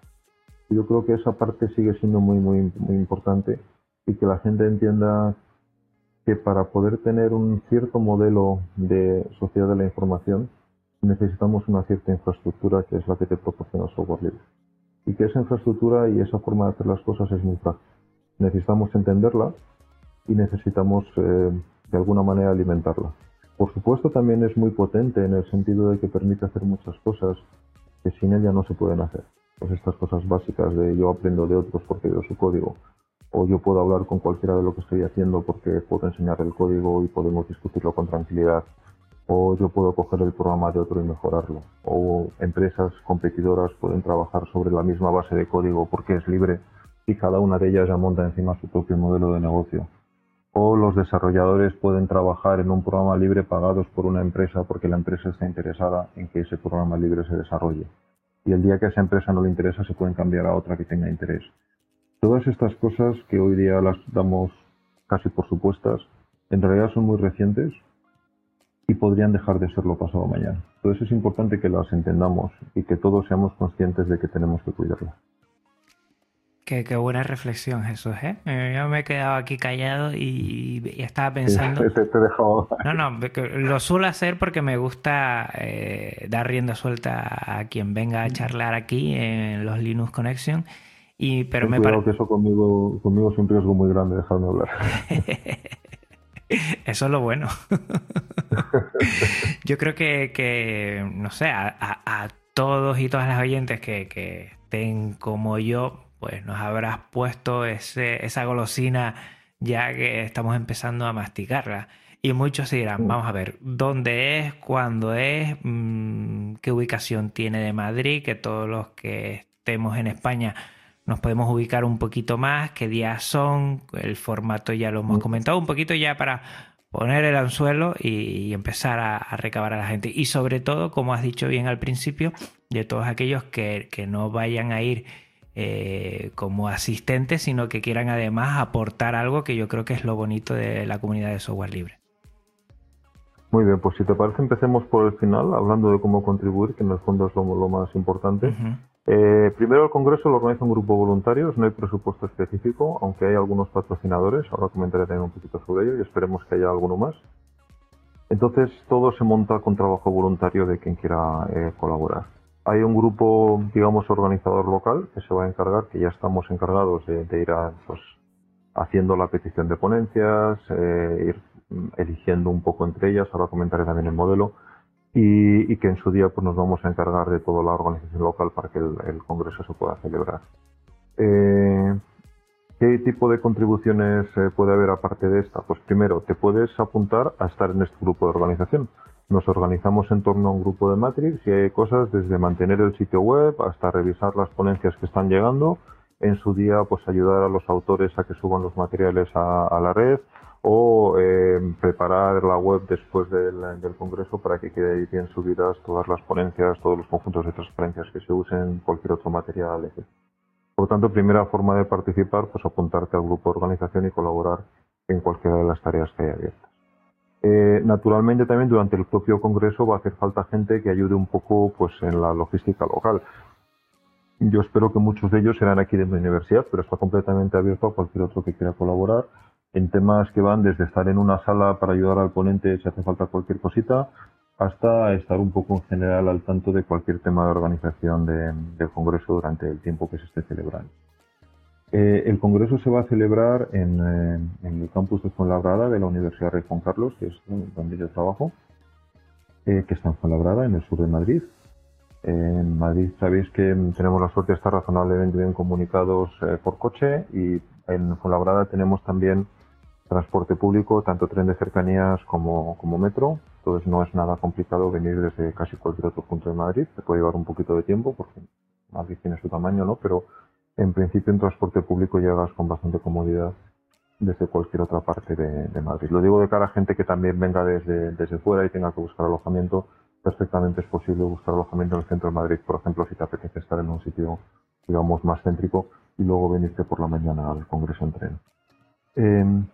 Yo creo que esa parte sigue siendo muy, muy, muy importante y que la gente entienda que para poder tener un cierto modelo de sociedad de la información necesitamos una cierta infraestructura que es la que te proporciona software libre y que esa infraestructura y esa forma de hacer las cosas es muy fácil. Necesitamos entenderla y necesitamos eh, de alguna manera alimentarla. Por supuesto también es muy potente en el sentido de que permite hacer muchas cosas que sin ella no se pueden hacer. Pues estas cosas básicas de yo aprendo de otros porque veo su código, o yo puedo hablar con cualquiera de lo que estoy haciendo porque puedo enseñar el código y podemos discutirlo con tranquilidad o yo puedo coger el programa de otro y mejorarlo. O empresas competidoras pueden trabajar sobre la misma base de código porque es libre y cada una de ellas ya monta encima su propio modelo de negocio. O los desarrolladores pueden trabajar en un programa libre pagados por una empresa porque la empresa está interesada en que ese programa libre se desarrolle. Y el día que a esa empresa no le interesa se pueden cambiar a otra que tenga interés. Todas estas cosas que hoy día las damos casi por supuestas, en realidad son muy recientes y podrían dejar de serlo pasado mañana. Entonces es importante que las entendamos y que todos seamos conscientes de que tenemos que cuidarlas. Qué, buena reflexión, Jesús. ¿eh? Yo me he quedado aquí callado y, estaba pensando. te he dejado... No, no, lo suelo hacer porque me gusta eh, dar rienda suelta a quien venga a charlar aquí en los Linux Connection. Y, pero me parece que eso conmigo, conmigo es un riesgo muy grande dejarme hablar. Eso es lo bueno. Yo creo que, no sé, a, todos y todas las oyentes que, estén como yo, pues nos habrás puesto ese, esa golosina ya que estamos empezando a masticarla. Y muchos se dirán, vamos a ver, ¿dónde es? ¿Cuándo es? Mm, ¿Qué ubicación tiene de Madrid? Que todos los que estemos en España nos podemos ubicar un poquito más, qué días son, el formato ya lo hemos comentado, un poquito ya para poner el anzuelo y, empezar a, recabar a la gente. Y sobre todo, como has dicho bien al principio, de todos aquellos que, no vayan a ir eh, como asistentes, sino que quieran además aportar algo que yo creo que es lo bonito de la comunidad de software libre. Muy bien, pues si te parece empecemos por el final, hablando de cómo contribuir, que en el fondo es lo, más importante. Eh, primero el Congreso lo organiza un grupo de voluntarios, no hay presupuesto específico, aunque hay algunos patrocinadores, ahora comentaré también un poquito sobre ello y esperemos que haya alguno más. Entonces todo se monta con trabajo voluntario de quien quiera eh, colaborar. Hay un grupo, digamos, organizador local que se va a encargar, que ya estamos encargados de, ir pues, haciendo la petición de ponencias, eh, ir eligiendo un poco entre ellas, ahora comentaré también el modelo, y, que en su día pues, nos vamos a encargar de toda la organización local para que el, congreso se pueda celebrar. Eh, ¿Qué tipo de contribuciones eh, puede haber aparte de esta? Pues primero, te puedes apuntar a estar en este grupo de organización. Nos organizamos en torno a un grupo de Matrix y hay cosas desde mantener el sitio web hasta revisar las ponencias que están llegando, en su día pues ayudar a los autores a que suban los materiales a, la red o eh, preparar la web después del, congreso para que quede ahí bien subidas todas las ponencias, todos los conjuntos de transparencias que se usen, cualquier otro material, etc. Por lo tanto, primera forma de participar, pues apuntarte al grupo de organización y colaborar en cualquiera de las tareas que hay abiertas. Eh, naturalmente también durante el propio congreso va a hacer falta gente que ayude un poco pues en la logística local. Yo espero que muchos de ellos serán aquí de mi universidad, pero está completamente abierto a cualquier otro que quiera colaborar en temas que van desde estar en una sala para ayudar al ponente si hace falta cualquier cosita, hasta estar un poco en general al tanto de cualquier tema de organización del Congreso durante el tiempo que se esté celebrando. Eh, el Congreso se va a celebrar en, eh, el campus de Fuenlabrada de la Universidad Rey Juan Carlos, que es donde yo trabajo, eh, que está en Fuenlabrada, en el sur de Madrid. En Madrid sabéis que tenemos la suerte de estar razonablemente bien comunicados por coche y en Fuenlabrada tenemos también transporte público, tanto tren de cercanías como, como metro. Entonces no es nada complicado venir desde casi cualquier otro punto de Madrid. Te puede llevar un poquito de tiempo porque Madrid tiene su tamaño, ¿no? Pero en principio en transporte público llegas con bastante comodidad desde cualquier otra parte de, Madrid. Lo digo de cara a gente que también venga desde, desde fuera y tenga que buscar alojamiento. Perfectamente es posible buscar alojamiento en el centro de Madrid, por ejemplo, si te apetece estar en un sitio, digamos, más céntrico y luego venirte por la mañana al Congreso en tren. Em,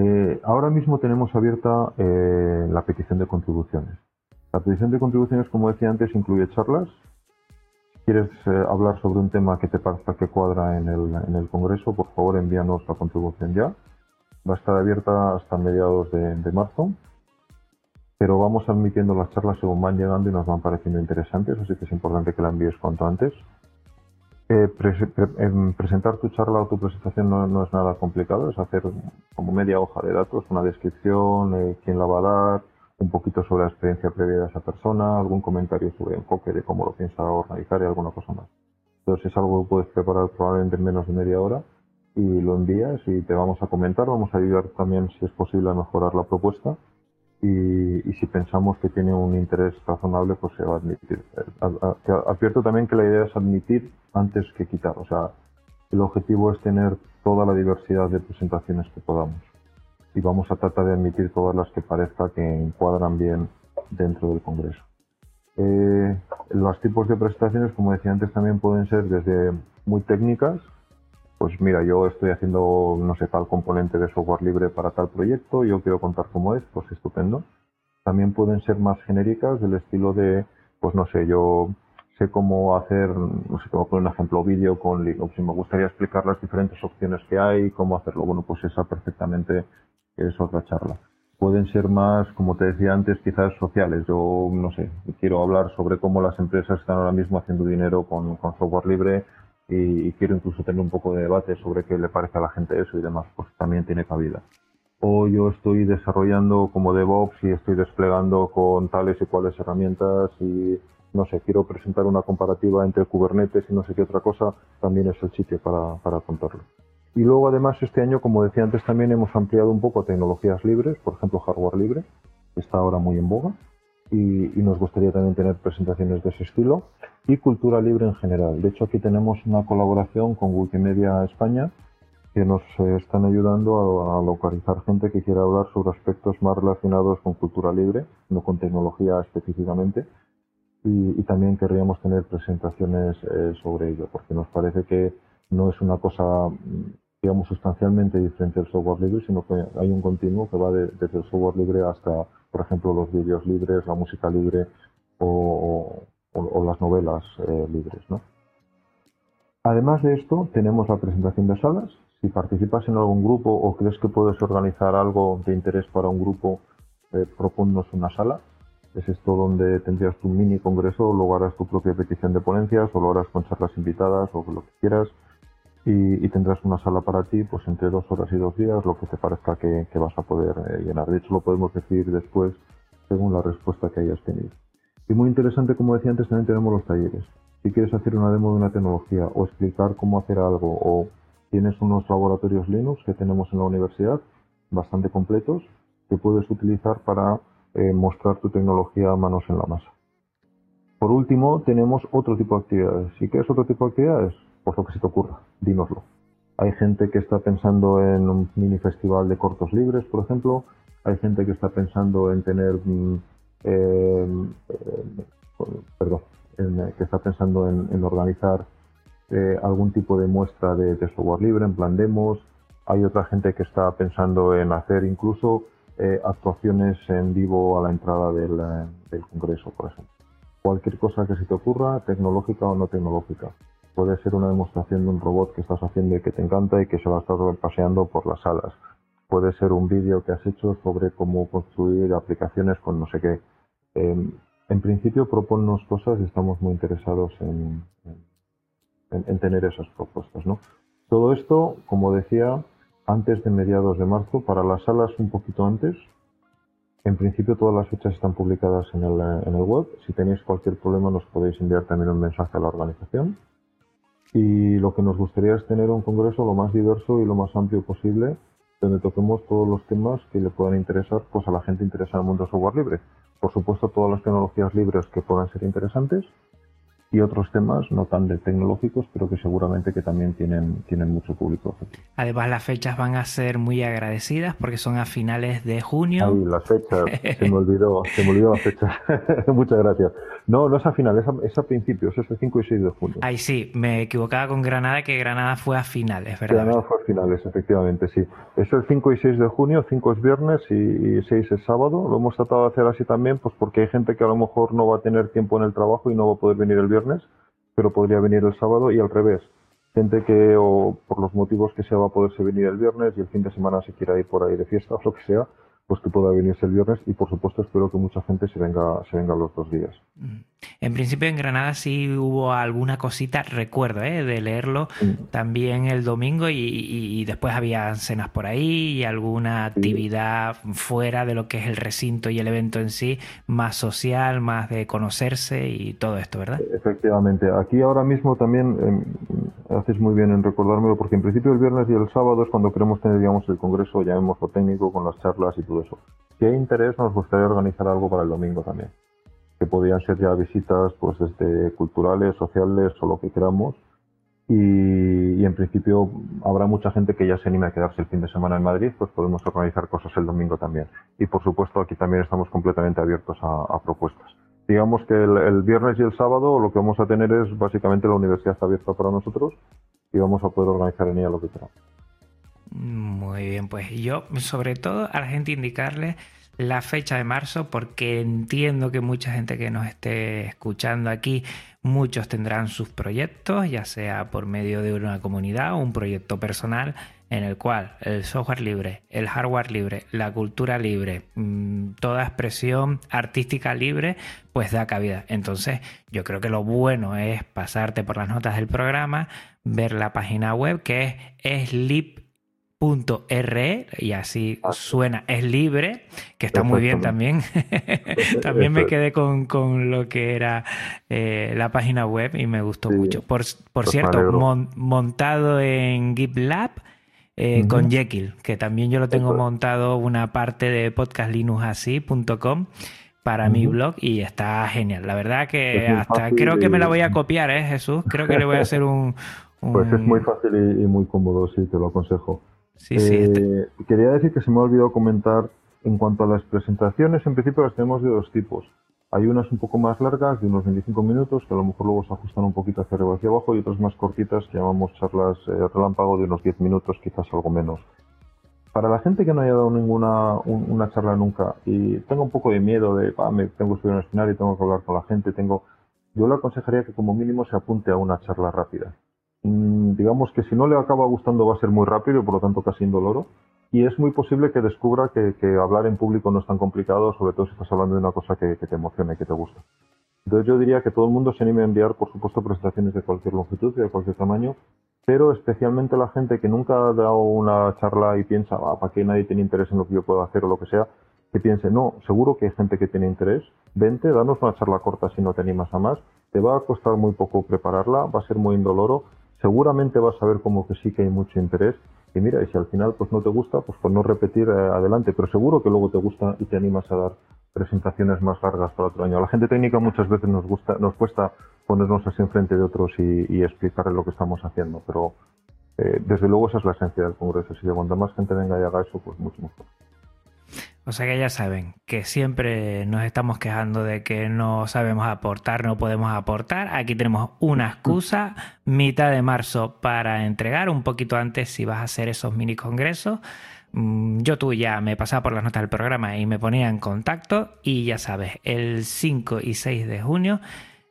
eh, ahora mismo tenemos abierta eh, la petición de contribuciones. La petición de contribuciones, como decía antes, incluye charlas. Si quieres eh, hablar sobre un tema que te parezca que cuadra en el, Congreso, por favor envíanos la contribución ya. Va a estar abierta hasta mediados de marzo, pero vamos admitiendo las charlas según van llegando y nos van pareciendo interesantes, así que es importante que la envíes cuanto antes. Eh, presentar tu charla o tu presentación no, es nada complicado, es hacer como media hoja de datos, una descripción, eh, quién la va a dar, un poquito sobre la experiencia previa de esa persona, algún comentario sobre enfoque de cómo lo piensa organizar y alguna cosa más. Entonces es algo que puedes preparar probablemente en menos de media hora y lo envías y te vamos a comentar, vamos a ayudar también si es posible a mejorar la propuesta y, si pensamos que tiene un interés razonable, pues se va a admitir. Advierto también que la idea es admitir antes que quitar. O sea, el objetivo es tener toda la diversidad de presentaciones que podamos. Y vamos a tratar de admitir todas las que parezca que encuadran bien dentro del Congreso. Eh, los tipos de presentaciones, como decía antes, también pueden ser desde muy técnicas, pues mira, yo estoy haciendo, no sé, tal componente de software libre para tal proyecto, yo quiero contar cómo es, pues estupendo. También pueden ser más genéricas del estilo de, pues no sé, yo sé cómo hacer, no sé, cómo poner un ejemplo vídeo con Linux y me gustaría explicar las diferentes opciones que hay, cómo hacerlo. Bueno, pues esa perfectamente es otra charla. Pueden ser más, como te decía antes, quizás sociales. Yo, no sé, quiero hablar sobre cómo las empresas están ahora mismo haciendo dinero con, con software libre, y, quiero incluso tener un poco de debate sobre qué le parece a la gente eso y demás, pues también tiene cabida. O yo estoy desarrollando como DevOps y estoy desplegando con tales y cuales herramientas y no sé, quiero presentar una comparativa entre Kubernetes y no sé qué otra cosa, también es el sitio para, para contarlo. Y luego además este año, como decía antes, también hemos ampliado un poco tecnologías libres, por ejemplo hardware libre, que está ahora muy en boga y, nos gustaría también tener presentaciones de ese estilo y cultura libre en general. De hecho, aquí tenemos una colaboración con Wikimedia España que nos eh, están ayudando a, localizar gente que quiera hablar sobre aspectos más relacionados con cultura libre, no con tecnología específicamente. Y, también querríamos tener presentaciones eh, sobre ello, porque nos parece que no es una cosa, digamos, sustancialmente diferente del software libre, sino que hay un continuo que va desde el software libre hasta por ejemplo, los vídeos libres, la música libre o, las novelas eh, libres. ¿no? Además de esto, tenemos la presentación de salas. Si participas en algún grupo o crees que puedes organizar algo de interés para un grupo, eh, una sala. Es esto donde tendrías tu mini congreso, luego harás tu propia petición de ponencias, o lo harás con charlas invitadas, o lo que quieras y, tendrás una sala para ti pues entre dos horas y dos días, lo que te parezca que, vas a poder eh, llenar. De hecho, lo podemos decir después según la respuesta que hayas tenido. Y muy interesante, como decía antes, también tenemos los talleres. Si quieres hacer una demo de una tecnología o explicar cómo hacer algo o Tienes unos laboratorios Linux que tenemos en la universidad, bastante completos, que puedes utilizar para eh, mostrar tu tecnología a manos en la masa. Por último, tenemos otro tipo de actividades. ¿Y qué es otro tipo de actividades? Pues lo que se te ocurra, dínoslo. Hay gente que está pensando en un mini festival de cortos libres, por ejemplo. Hay gente que está pensando en tener, mm, em, eh, perdón, que está pensando en, organizar eh, algún tipo de muestra de, software libre, en plan demos. Hay otra gente que está pensando en hacer incluso eh, actuaciones en vivo a la entrada del congreso, por ejemplo cualquier cosa que se te ocurra, tecnológica o no tecnológica. Puede ser una demostración de un robot que estás haciendo y que te encanta y que se va a estar paseando por las salas. Puede ser un vídeo que has hecho sobre cómo construir aplicaciones con no sé qué. Em, en principio, proponnos cosas y estamos muy interesados en, en, tener esas propuestas. ¿no? Todo esto, como decía, antes de mediados de marzo, para las salas un poquito antes, en principio todas las fechas están publicadas en el, en el web. Si tenéis cualquier problema nos podéis enviar también un mensaje a la organización. Y lo que nos gustaría es tener un congreso lo más diverso y lo más amplio posible, donde toquemos todos los temas que le puedan interesar pues, a la gente interesada en el mundo software libre. Por supuesto, todas las tecnologías libres que puedan ser interesantes y otros temas no tan de tecnológicos, pero que seguramente que también tienen, tienen mucho público. Además, las fechas van a ser muy agradecidas porque son a finales de junio. Ay, las fechas, se me olvidó, se me olvidó las fechas. Muchas gracias. No, no es a finales, es a, principios, es el 5 y 6 de junio. Ay, sí, me equivocaba con Granada, que Granada fue a finales, ¿verdad? Granada fue a finales, efectivamente, sí. Es el 5 y 6 de junio, 5 es viernes y 6 es sábado. Lo hemos tratado de hacer así también, pues porque hay gente que a lo mejor no va a tener tiempo en el trabajo y no va a poder venir el viernes pero podría venir el sábado y al revés. Gente que, o por los motivos que sea, va a poderse venir el viernes y el fin de semana se quiera ir por ahí de fiesta o lo que sea, pues que pueda venirse el viernes y por supuesto espero que mucha gente se venga, se venga los dos días. Mm. En principio en Granada sí hubo alguna cosita, recuerdo, ¿eh? de leerlo también el domingo y, después había cenas por ahí y alguna actividad fuera de lo que es el recinto y el evento en sí, más social, más de conocerse y todo esto, ¿verdad? Efectivamente. Aquí ahora mismo también em, haces muy bien en recordármelo porque en principio el viernes y el sábado es cuando queremos tener, digamos, el congreso, llamémoslo técnico, con las charlas y todo eso. Si hay interés, nos gustaría organizar algo para el domingo también, que podrían ser ya visitas pues desde culturales, sociales o lo que queramos. Y, en principio habrá mucha gente que ya se anime a quedarse el fin de semana en Madrid, pues podemos organizar cosas el domingo también. Y por supuesto aquí también estamos completamente abiertos a, propuestas. Digamos que el, viernes y el sábado lo que vamos a tener es básicamente la universidad abierta para nosotros y vamos a poder organizar en ella lo que queramos. Muy bien, pues yo sobre todo a la gente indicarle la fecha de marzo porque entiendo que mucha gente que nos esté escuchando aquí, muchos tendrán sus proyectos, ya sea por medio de una comunidad o un proyecto personal en el cual el software libre, el hardware libre, la cultura libre, mm, toda expresión artística libre, pues da cabida. Entonces, yo creo que lo bueno es pasarte por las notas del programa, ver la página web que es slip .re y así ah. suena, es libre, que está muy bien también. también me quedé con, lo que era eh, la página web y me gustó mucho. Por, pues cierto, montado en GitLab eh, con Jekyll, que también yo lo tengo montado una parte de podcastlinuxasí.com para mi blog y está genial. La verdad que hasta creo que me la voy a copiar, ¿eh, Jesús? Creo que le voy a hacer un... Pues es muy fácil y muy cómodo, sí, te lo aconsejo. Sí, sí. Eh, quería decir que se me ha olvidado comentar en cuanto a las presentaciones, en principio las tenemos de dos tipos. Hay unas un poco más largas, de unos 25 minutos, que a lo mejor luego se ajustan un poquito hacia arriba y hacia abajo, y otras más cortitas que llamamos charlas eh, relámpago de unos 10 minutos, quizás algo menos. Para la gente que no haya dado ninguna una charla nunca y tenga un poco de miedo de, ah, me tengo que subir al escenario y tengo que hablar con la gente, tengo, yo le aconsejaría que como mínimo se apunte a una charla rápida. Digamos que si no le acaba gustando va a ser muy rápido y por lo tanto casi indoloro. Y es muy posible que descubra que, hablar en público no es tan complicado, sobre todo si estás hablando de una cosa que, te emociona y que te gusta. Entonces yo diría que todo el mundo se anime a enviar, por supuesto, presentaciones de cualquier longitud y de cualquier tamaño, pero especialmente la gente que nunca ha dado una charla y piensa, ah, ¿para qué nadie tiene interés en lo que yo puedo hacer o lo que sea? Que piense, no, seguro que hay gente que tiene interés, vente, danos una charla corta si no te animas a más, te va a costar muy poco prepararla, va a ser muy indoloro seguramente vas a ver como que sí que hay mucho interés y mira, y si al final pues no te gusta, pues por no repetir eh, adelante, pero seguro que luego te gusta y te animas a dar presentaciones más largas para otro año. A la gente técnica muchas veces nos gusta, nos cuesta ponernos así enfrente de otros y, y explicarles lo que estamos haciendo, pero eh, desde luego esa es la esencia del Congreso. Si de cuanta más gente venga y haga eso, pues mucho mejor. O sea que ya saben que siempre nos estamos quejando de que no sabemos aportar, no podemos aportar. Aquí tenemos una excusa, mitad de marzo, para entregar un poquito antes si vas a hacer esos mini congresos. Mm, yo tú ya me pasaba por las notas del programa y me ponía en contacto y ya sabes, el 5 y 6 de junio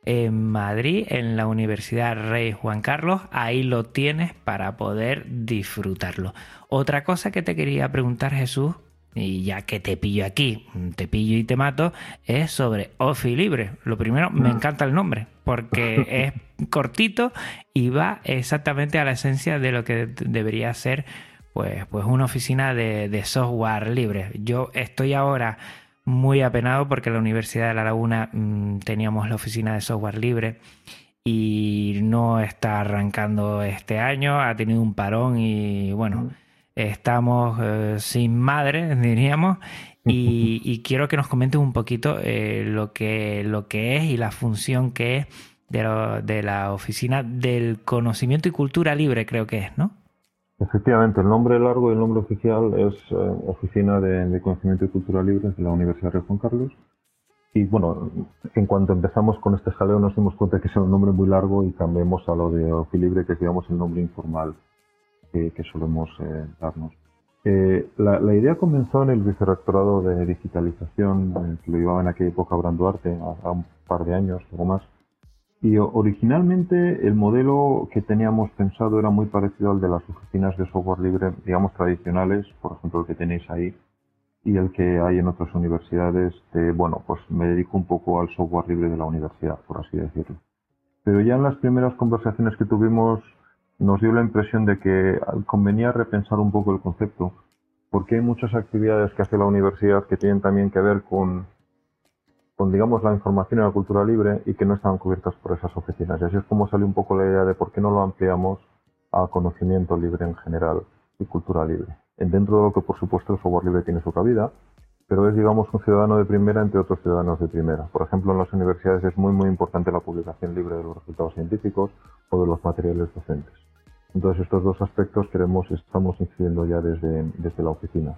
en Madrid, en la Universidad Rey Juan Carlos, ahí lo tienes para poder disfrutarlo. Otra cosa que te quería preguntar Jesús, y ya que te pillo aquí, te pillo y te mato, es sobre Ofi Libre. Lo primero, me mm. encanta el nombre, porque es cortito y va exactamente a la esencia de lo que debería ser pues, pues una oficina de, software libre. Yo estoy ahora muy apenado porque en la Universidad de La Laguna mm, teníamos la oficina de software libre y no está arrancando este año, ha tenido un parón y bueno, mm. Estamos eh, sin madre, diríamos, y, quiero que nos comentes un poquito eh, lo, que, lo que es y la función que es de, de la oficina del conocimiento y cultura libre, creo que es, ¿no? Efectivamente, el nombre largo y el nombre oficial es eh, Oficina de, Conocimiento y Cultura Libre de la Universidad de Juan Carlos. Y bueno, en cuanto empezamos con este jaleo nos dimos cuenta que es un nombre muy largo y cambiamos a lo de Libre, que es digamos el nombre informal que, solemos eh, darnos. Eh, la, idea comenzó en el vicerrectorado de digitalización, que lo llevaba en aquella época Abraham Duarte, a, un par de años, algo más. Y originalmente el modelo que teníamos pensado era muy parecido al de las oficinas de software libre, digamos, tradicionales, por ejemplo, el que tenéis ahí, y el que hay en otras universidades. De, bueno, pues me dedico un poco al software libre de la universidad, por así decirlo. Pero ya en las primeras conversaciones que tuvimos nos dio la impresión de que convenía repensar un poco el concepto, porque hay muchas actividades que hace la universidad que tienen también que ver con con digamos la información y la cultura libre y que no estaban cubiertas por esas oficinas. Y así es como salió un poco la idea de por qué no lo ampliamos a conocimiento libre en general y cultura libre. Dentro de lo que por supuesto el software libre tiene su cabida, pero es digamos un ciudadano de primera entre otros ciudadanos de primera. Por ejemplo, en las universidades es muy muy importante la publicación libre de los resultados científicos o de los materiales docentes. Entonces estos dos aspectos queremos, estamos incidiendo ya desde, desde la oficina.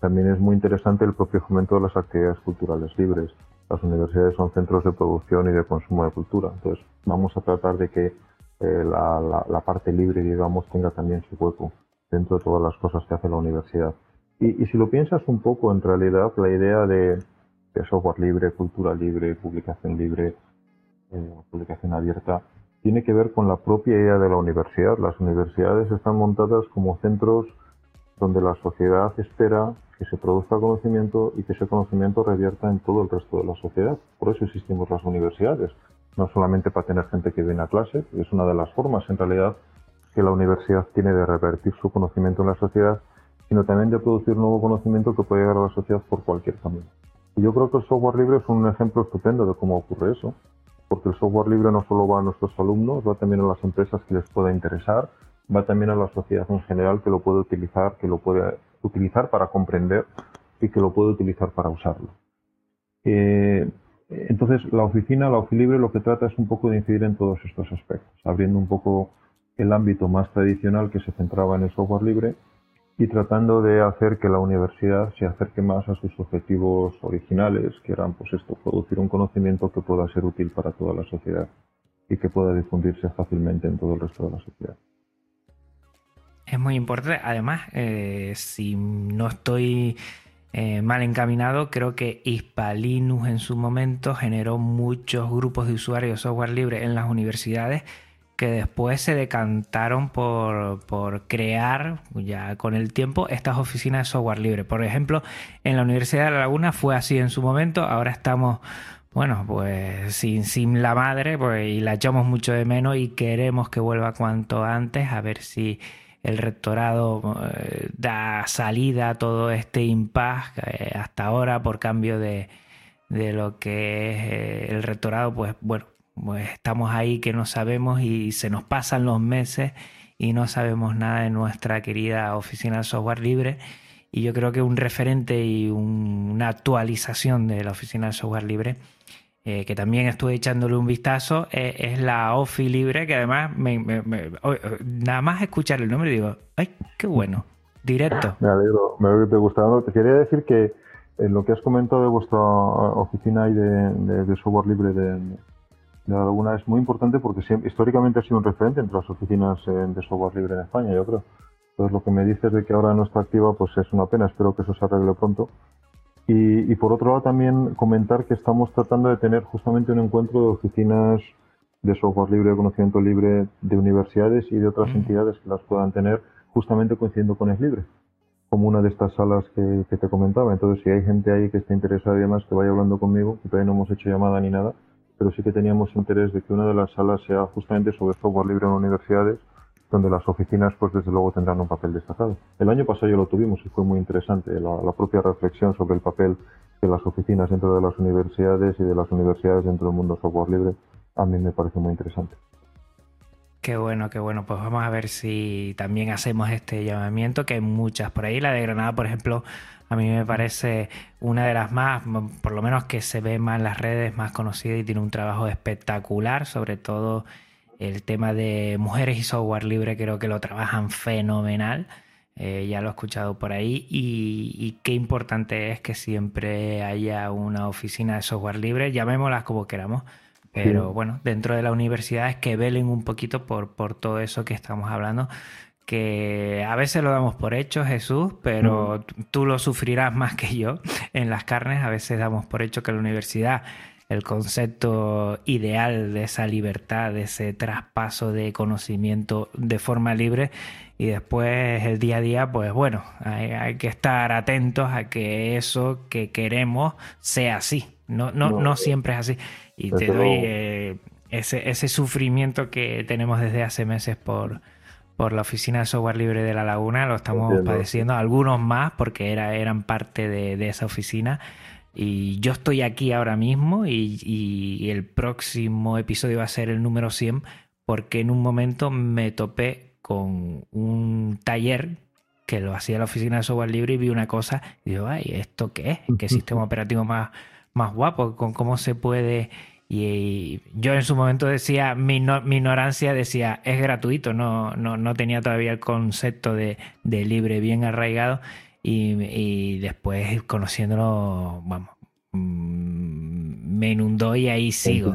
También es muy interesante el propio fomento de las actividades culturales libres, las universidades son centros de producción y de consumo de cultura. Entonces, vamos a tratar de que eh, la, parte libre, digamos, tenga también su hueco dentro de todas las cosas que hace la universidad. Y, si lo piensas un poco, en realidad, la idea de, software libre, cultura libre, publicación libre, eh, publicación abierta, tiene que ver con la propia idea de la universidad. Las universidades están montadas como centros donde la sociedad espera que se produzca conocimiento y que ese conocimiento revierta en todo el resto de la sociedad. Por eso existimos las universidades, no solamente para tener gente que viene a clase, es una de las formas en realidad que la universidad tiene de revertir su conocimiento en la sociedad, sino también de producir nuevo conocimiento que puede llegar a la sociedad por cualquier camino. Y yo creo que el software libre es un ejemplo estupendo de cómo ocurre eso, porque el software libre no solo va a nuestros alumnos, va también a las empresas que les pueda interesar, va también a la sociedad en general que lo puede utilizar, que lo puede utilizar para comprender y que lo puede utilizar para usarlo. Eh, entonces, la oficina, la OfiLibre, lo que trata es un poco de incidir en todos estos aspectos, abriendo un poco el ámbito más tradicional que se centraba en el software libre y tratando de hacer que la universidad se acerque más a sus objetivos originales, que eran, pues esto, producir un conocimiento que pueda ser útil para toda la sociedad y que pueda difundirse fácilmente en todo el resto de la sociedad. Es muy importante. Además, eh, si no estoy eh, mal encaminado, creo que Hispalinus en su momento generó muchos grupos de usuarios de software libre en las universidades que después se decantaron por, por, crear, ya con el tiempo, estas oficinas de software libre. Por ejemplo, en la Universidad de La Laguna fue así en su momento, ahora estamos, bueno, pues sin, sin la madre, pues, y la echamos mucho de menos y queremos que vuelva cuanto antes, a ver si el rectorado eh, da salida a todo este impasse eh, hasta ahora por cambio de, lo que es eh, el rectorado, pues bueno, pues estamos ahí que no sabemos y se nos pasan los meses y no sabemos nada de nuestra querida oficina de software libre. Y yo creo que un referente y una actualización de la oficina de software libre, eh, que también estuve echándole un vistazo, eh, es la OFI libre, que además nada más escuchar el nombre digo, ¡ay, qué bueno! Directo. Me alegro, me alegro que te gustado. Te quería decir que en lo que has comentado de vuestra oficina y de, software libre de, de alguna es muy importante porque históricamente ha sido un referente entre las oficinas eh, de software libre en España, yo creo. Entonces lo que me dices de que ahora no está activa, pues es una pena, espero que eso se arregle pronto. Y, y por otro lado también comentar que estamos tratando de tener justamente un encuentro de oficinas de software libre, de conocimiento libre, de universidades y de otras mm. entidades que las puedan tener justamente coincidiendo con Es Libre, como una de estas salas que, que te comentaba. Entonces si hay gente ahí que esté interesada y demás, que vaya hablando conmigo, que todavía no hemos hecho llamada ni nada, pero sí que teníamos interés de que una de las salas sea justamente sobre software libre en universidades, donde las oficinas, pues desde luego tendrán un papel destacado. El año pasado ya lo tuvimos y fue muy interesante la, propia reflexión sobre el papel de las oficinas dentro de las universidades y de las universidades dentro del mundo software libre. A mí me parece muy interesante. Qué bueno, qué bueno. Pues vamos a ver si también hacemos este llamamiento, que hay muchas por ahí. La de Granada, por ejemplo, a mí me parece una de las más, por lo menos que se ve más en las redes, más conocida y tiene un trabajo espectacular, sobre todo el tema de mujeres y software libre, creo que lo trabajan fenomenal. Eh, ya lo he escuchado por ahí y, qué importante es que siempre haya una oficina de software libre, llamémoslas como queramos, pero bueno, dentro de la universidad es que velen un poquito por, por todo eso que estamos hablando, que a veces lo damos por hecho, Jesús, pero tú lo sufrirás más que yo en las carnes. A veces damos por hecho que la universidad, el concepto ideal de esa libertad, de ese traspaso de conocimiento de forma libre, y después el día a día, pues bueno, hay, que estar atentos a que eso que queremos sea así. No, no, no, siempre es así. Y te doy eh, ese, ese sufrimiento que tenemos desde hace meses por por la oficina de software libre de La Laguna, lo estamos padeciendo, algunos más porque era, eran parte de, esa oficina. Y yo estoy aquí ahora mismo y, el próximo episodio va a ser el número 100 porque en un momento me topé con un taller que lo hacía la oficina de software libre y vi una cosa y digo, ay, ¿esto qué es? ¿Qué sistema operativo más, más guapo? ¿Con cómo se puede y yo en su momento decía, mi, ignorancia decía, es gratuito, no, no, no tenía todavía el concepto de, libre bien arraigado y, después conociéndolo, vamos, mm, me inundó y ahí sigo.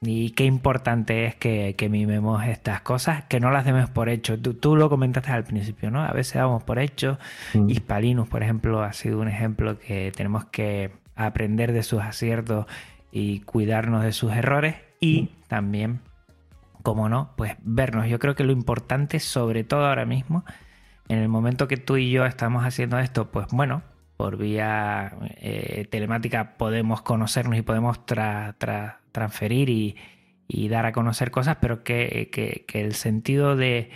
Y qué importante es que, que, mimemos estas cosas, que no las demos por hecho. Tú, lo comentaste al principio, ¿no? A veces damos por hecho. Mm. Hispalinus, por ejemplo, ha sido un ejemplo que tenemos que aprender de sus aciertos y cuidarnos de sus errores y también, como no, pues vernos. Yo creo que lo importante, sobre todo ahora mismo, en el momento que tú y yo estamos haciendo esto, pues bueno, por vía eh, telemática podemos conocernos y podemos transferir y, dar a conocer cosas, pero que, que, el sentido de,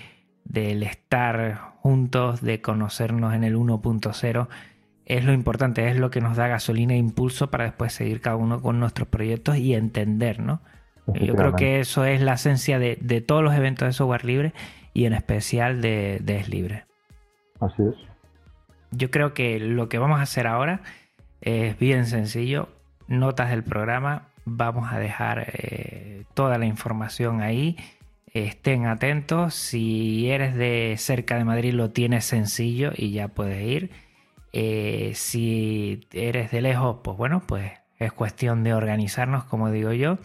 del estar juntos, de conocernos en el 1.0, es lo importante, es lo que nos da gasolina e impulso para después seguir cada uno con nuestros proyectos y entender, ¿no? Yo creo que eso es la esencia de, todos los eventos de software libre y en especial de, de Es Libre. Así es. Yo creo que lo que vamos a hacer ahora es bien sencillo. Notas del programa, vamos a dejar eh, toda la información ahí. Estén atentos. Si eres de cerca de Madrid, lo tienes sencillo y ya puedes ir eh, si eres de lejos, pues bueno, pues es cuestión de organizarnos, como digo yo,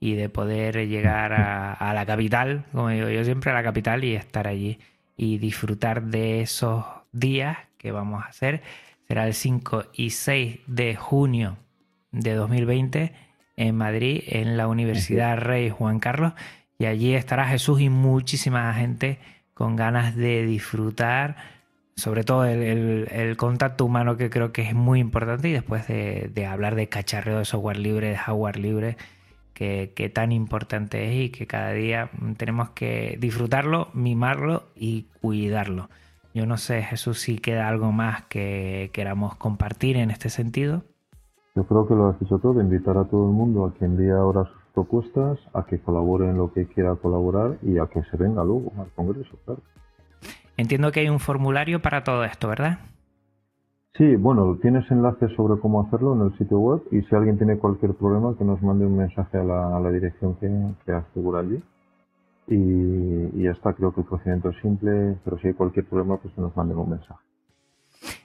y de poder llegar a, la capital, como digo yo siempre, a la capital y estar allí y disfrutar de esos días que vamos a hacer. Será el 5 y 6 de junio de 2020 en Madrid, en la Universidad Rey Juan Carlos, y allí estará Jesús y muchísima gente con ganas de disfrutar sobre todo el, contacto humano que creo que es muy importante y después de, hablar de cacharreo de software libre, de hardware libre, que, tan importante es y que cada día tenemos que disfrutarlo, mimarlo y cuidarlo. Yo no sé, Jesús, si queda algo más que queramos compartir en este sentido. Yo creo que lo has dicho todo, invitar a todo el mundo a que envíe ahora sus propuestas, a que colabore en lo que quiera colaborar y a que se venga luego al Congreso, claro. Entiendo que hay un formulario para todo esto, ¿verdad? Sí, bueno, tienes enlaces sobre cómo hacerlo en el sitio web y si alguien tiene cualquier problema que nos mande un mensaje a la, dirección que, que figura allí. Y, ya está, creo que el procedimiento es simple, pero si hay cualquier problema, pues que nos manden un mensaje.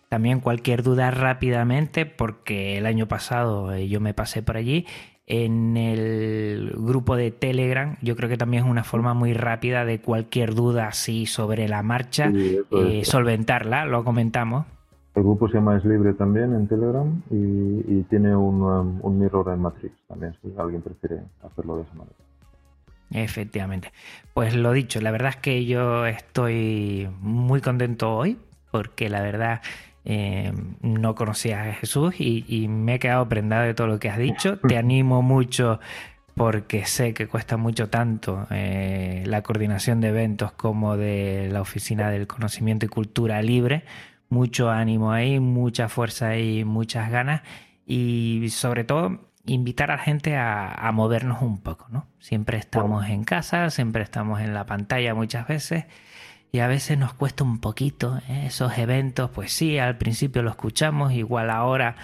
También cualquier duda rápidamente, porque el año pasado eh, yo me pasé por allí en el grupo de Telegram. Yo creo que también es una forma muy rápida de cualquier duda así sobre la marcha, eh, solventarla, lo comentamos. El grupo se llama Es Libre también en Telegram y, tiene un, um, un, mirror en Matrix también, si alguien prefiere hacerlo de esa manera. Efectivamente. Pues lo dicho, la verdad es que yo estoy muy contento hoy porque la verdad eh, no conocía a Jesús y, me he quedado prendado de todo lo que has dicho. Te animo mucho porque sé que cuesta mucho tanto eh, la coordinación de eventos como de la Oficina del Conocimiento y Cultura Libre. Mucho ánimo ahí, mucha fuerza y muchas ganas y sobre todo invitar a la gente a, movernos un poco, ¿no? Siempre estamos en casa, siempre estamos en la pantalla muchas veces y a veces nos cuesta un poquito ¿eh? esos eventos, pues sí, al principio lo escuchamos, igual ahora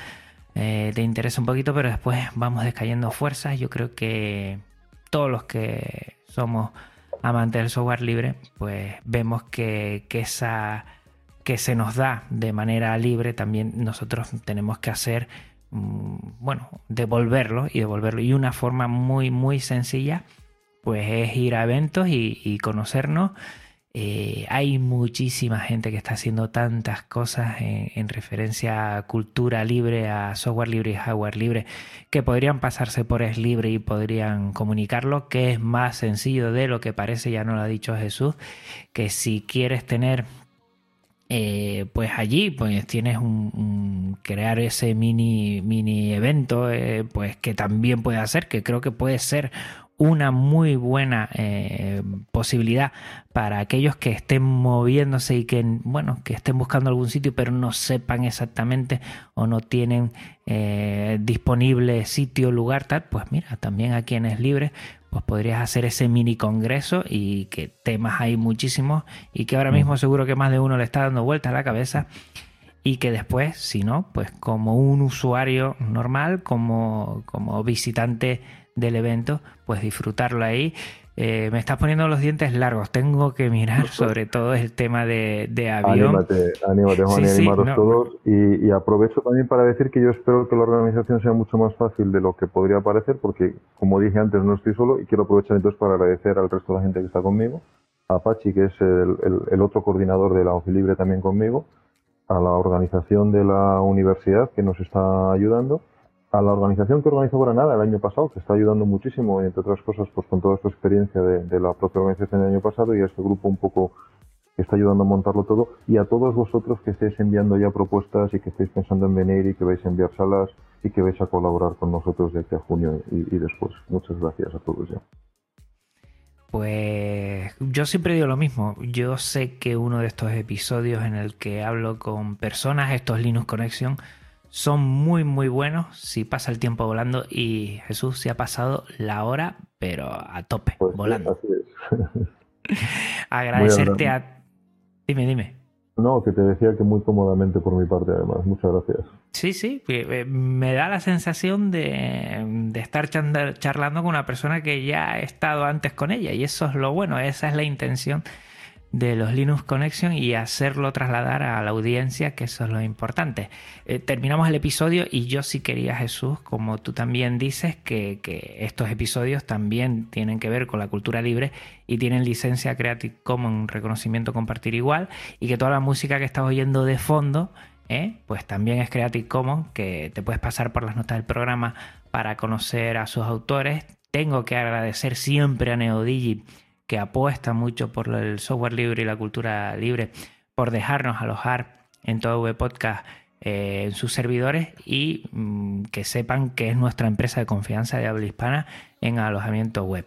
eh, te interesa un poquito, pero después vamos descayendo fuerzas. Yo creo que todos los que somos amantes del software libre, pues vemos que, que esa que se nos da de manera libre también nosotros tenemos que hacer Mm, bueno, devolverlo y devolverlo. Y una forma muy, muy sencilla, pues es ir a eventos y, conocernos. Eh, hay muchísima gente que está haciendo tantas cosas en, referencia a cultura libre, a software libre y hardware libre, que podrían pasarse por es libre y podrían comunicarlo, que es más sencillo de lo que parece, ya no lo ha dicho Jesús, que si quieres tener eh, pues allí pues tienes un, crear ese mini mini evento eh, pues que también puede hacer que creo que puede ser una muy buena eh, posibilidad para aquellos que estén moviéndose y que bueno que estén buscando algún sitio pero no sepan exactamente o no tienen disponible sitio lugar tal pues mira también aquí en es libre pues podrías hacer ese mini congreso y que temas hay muchísimos y que ahora mismo seguro que más de uno le está dando vuelta a la cabeza y que después, si no, pues como un usuario normal, como, como visitante del evento, pues disfrutarlo ahí eh, me estás poniendo los dientes largos. Tengo que mirar sobre todo el tema de, avión. Anímate, anímate Juan, y animaros todos. Y, aprovecho también para decir que yo espero que la organización sea mucho más fácil de lo que podría parecer, porque como dije antes, no estoy solo y quiero aprovechar entonces para agradecer al resto de la gente que está conmigo, a Pachi, que es el, el otro coordinador de la OFI Libre también conmigo, a la organización de la universidad que nos está ayudando a la organización que organizó Granada el año pasado, que está ayudando muchísimo, entre otras cosas, pues con toda su experiencia de, la propia organización del año pasado, y a este grupo un poco que está ayudando a montarlo todo, y a todos vosotros que estéis enviando ya propuestas y que estéis pensando en venir y que vais a enviar salas y que vais a colaborar con nosotros desde junio y, y después. Muchas gracias a todos ya. Pues yo siempre digo lo mismo. Yo sé que uno de estos episodios en el que hablo con personas, estos Linux Connection, son muy muy buenos si pasa el tiempo volando y Jesús se ha pasado la hora pero a tope pues volando. Agradecerte a... Dime, dime. No, que te decía que muy cómodamente por mi parte además. Muchas gracias. Sí, sí, eh, me da la sensación de, de estar charlando con una persona que ya ha estado antes con ella y eso es lo bueno, esa es la intención de los Linux Connection y hacerlo trasladar a la audiencia, que eso es lo importante. Eh, terminamos el episodio y yo sí quería, Jesús, como tú también dices, que, estos episodios también tienen que ver con la cultura libre y tienen licencia Creative Commons, reconocimiento compartir igual, y que toda la música que estás oyendo de fondo, eh, pues también es Creative Commons, que te puedes pasar por las notas del programa para conocer a sus autores. Tengo que agradecer siempre a NeoDigi que apuesta mucho por el software libre y la cultura libre, por dejarnos alojar en todo web podcast eh, en sus servidores y mm, que sepan que es nuestra empresa de confianza de habla hispana en alojamiento web.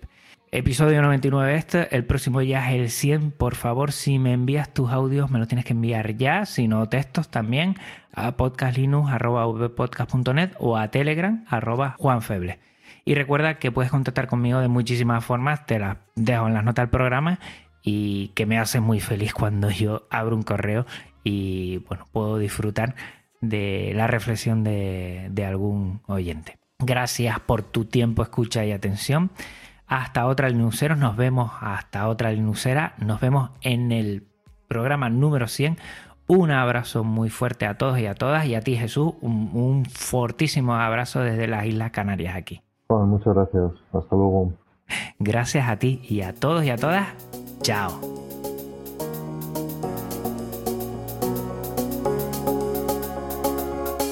Episodio 99 este, el próximo ya es el 100. Por favor, si me envías tus audios, me los tienes que enviar ya, si no textos también, a podcastlinux.net o a telegram juanfeble. Y recuerda que puedes contactar conmigo de muchísimas formas, te las dejo en las notas del programa y que me hace muy feliz cuando yo abro un correo y bueno, puedo disfrutar de la reflexión de, algún oyente. Gracias por tu tiempo, escucha y atención. Hasta otra Linuxeros, nos vemos hasta otra Linuxera, nos vemos en el programa número 100. Un abrazo muy fuerte a todos y a todas y a ti Jesús, un, un fortísimo abrazo desde las Islas Canarias aquí. Muchas gracias, hasta luego. Gracias a ti y a todos y a todas. Chao.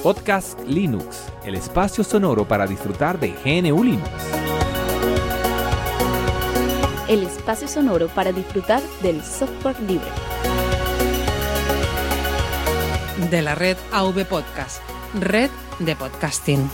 Podcast Linux, el espacio sonoro para disfrutar de GNU Linux. El espacio sonoro para disfrutar del software libre. De la red AV Podcast, red de podcasting.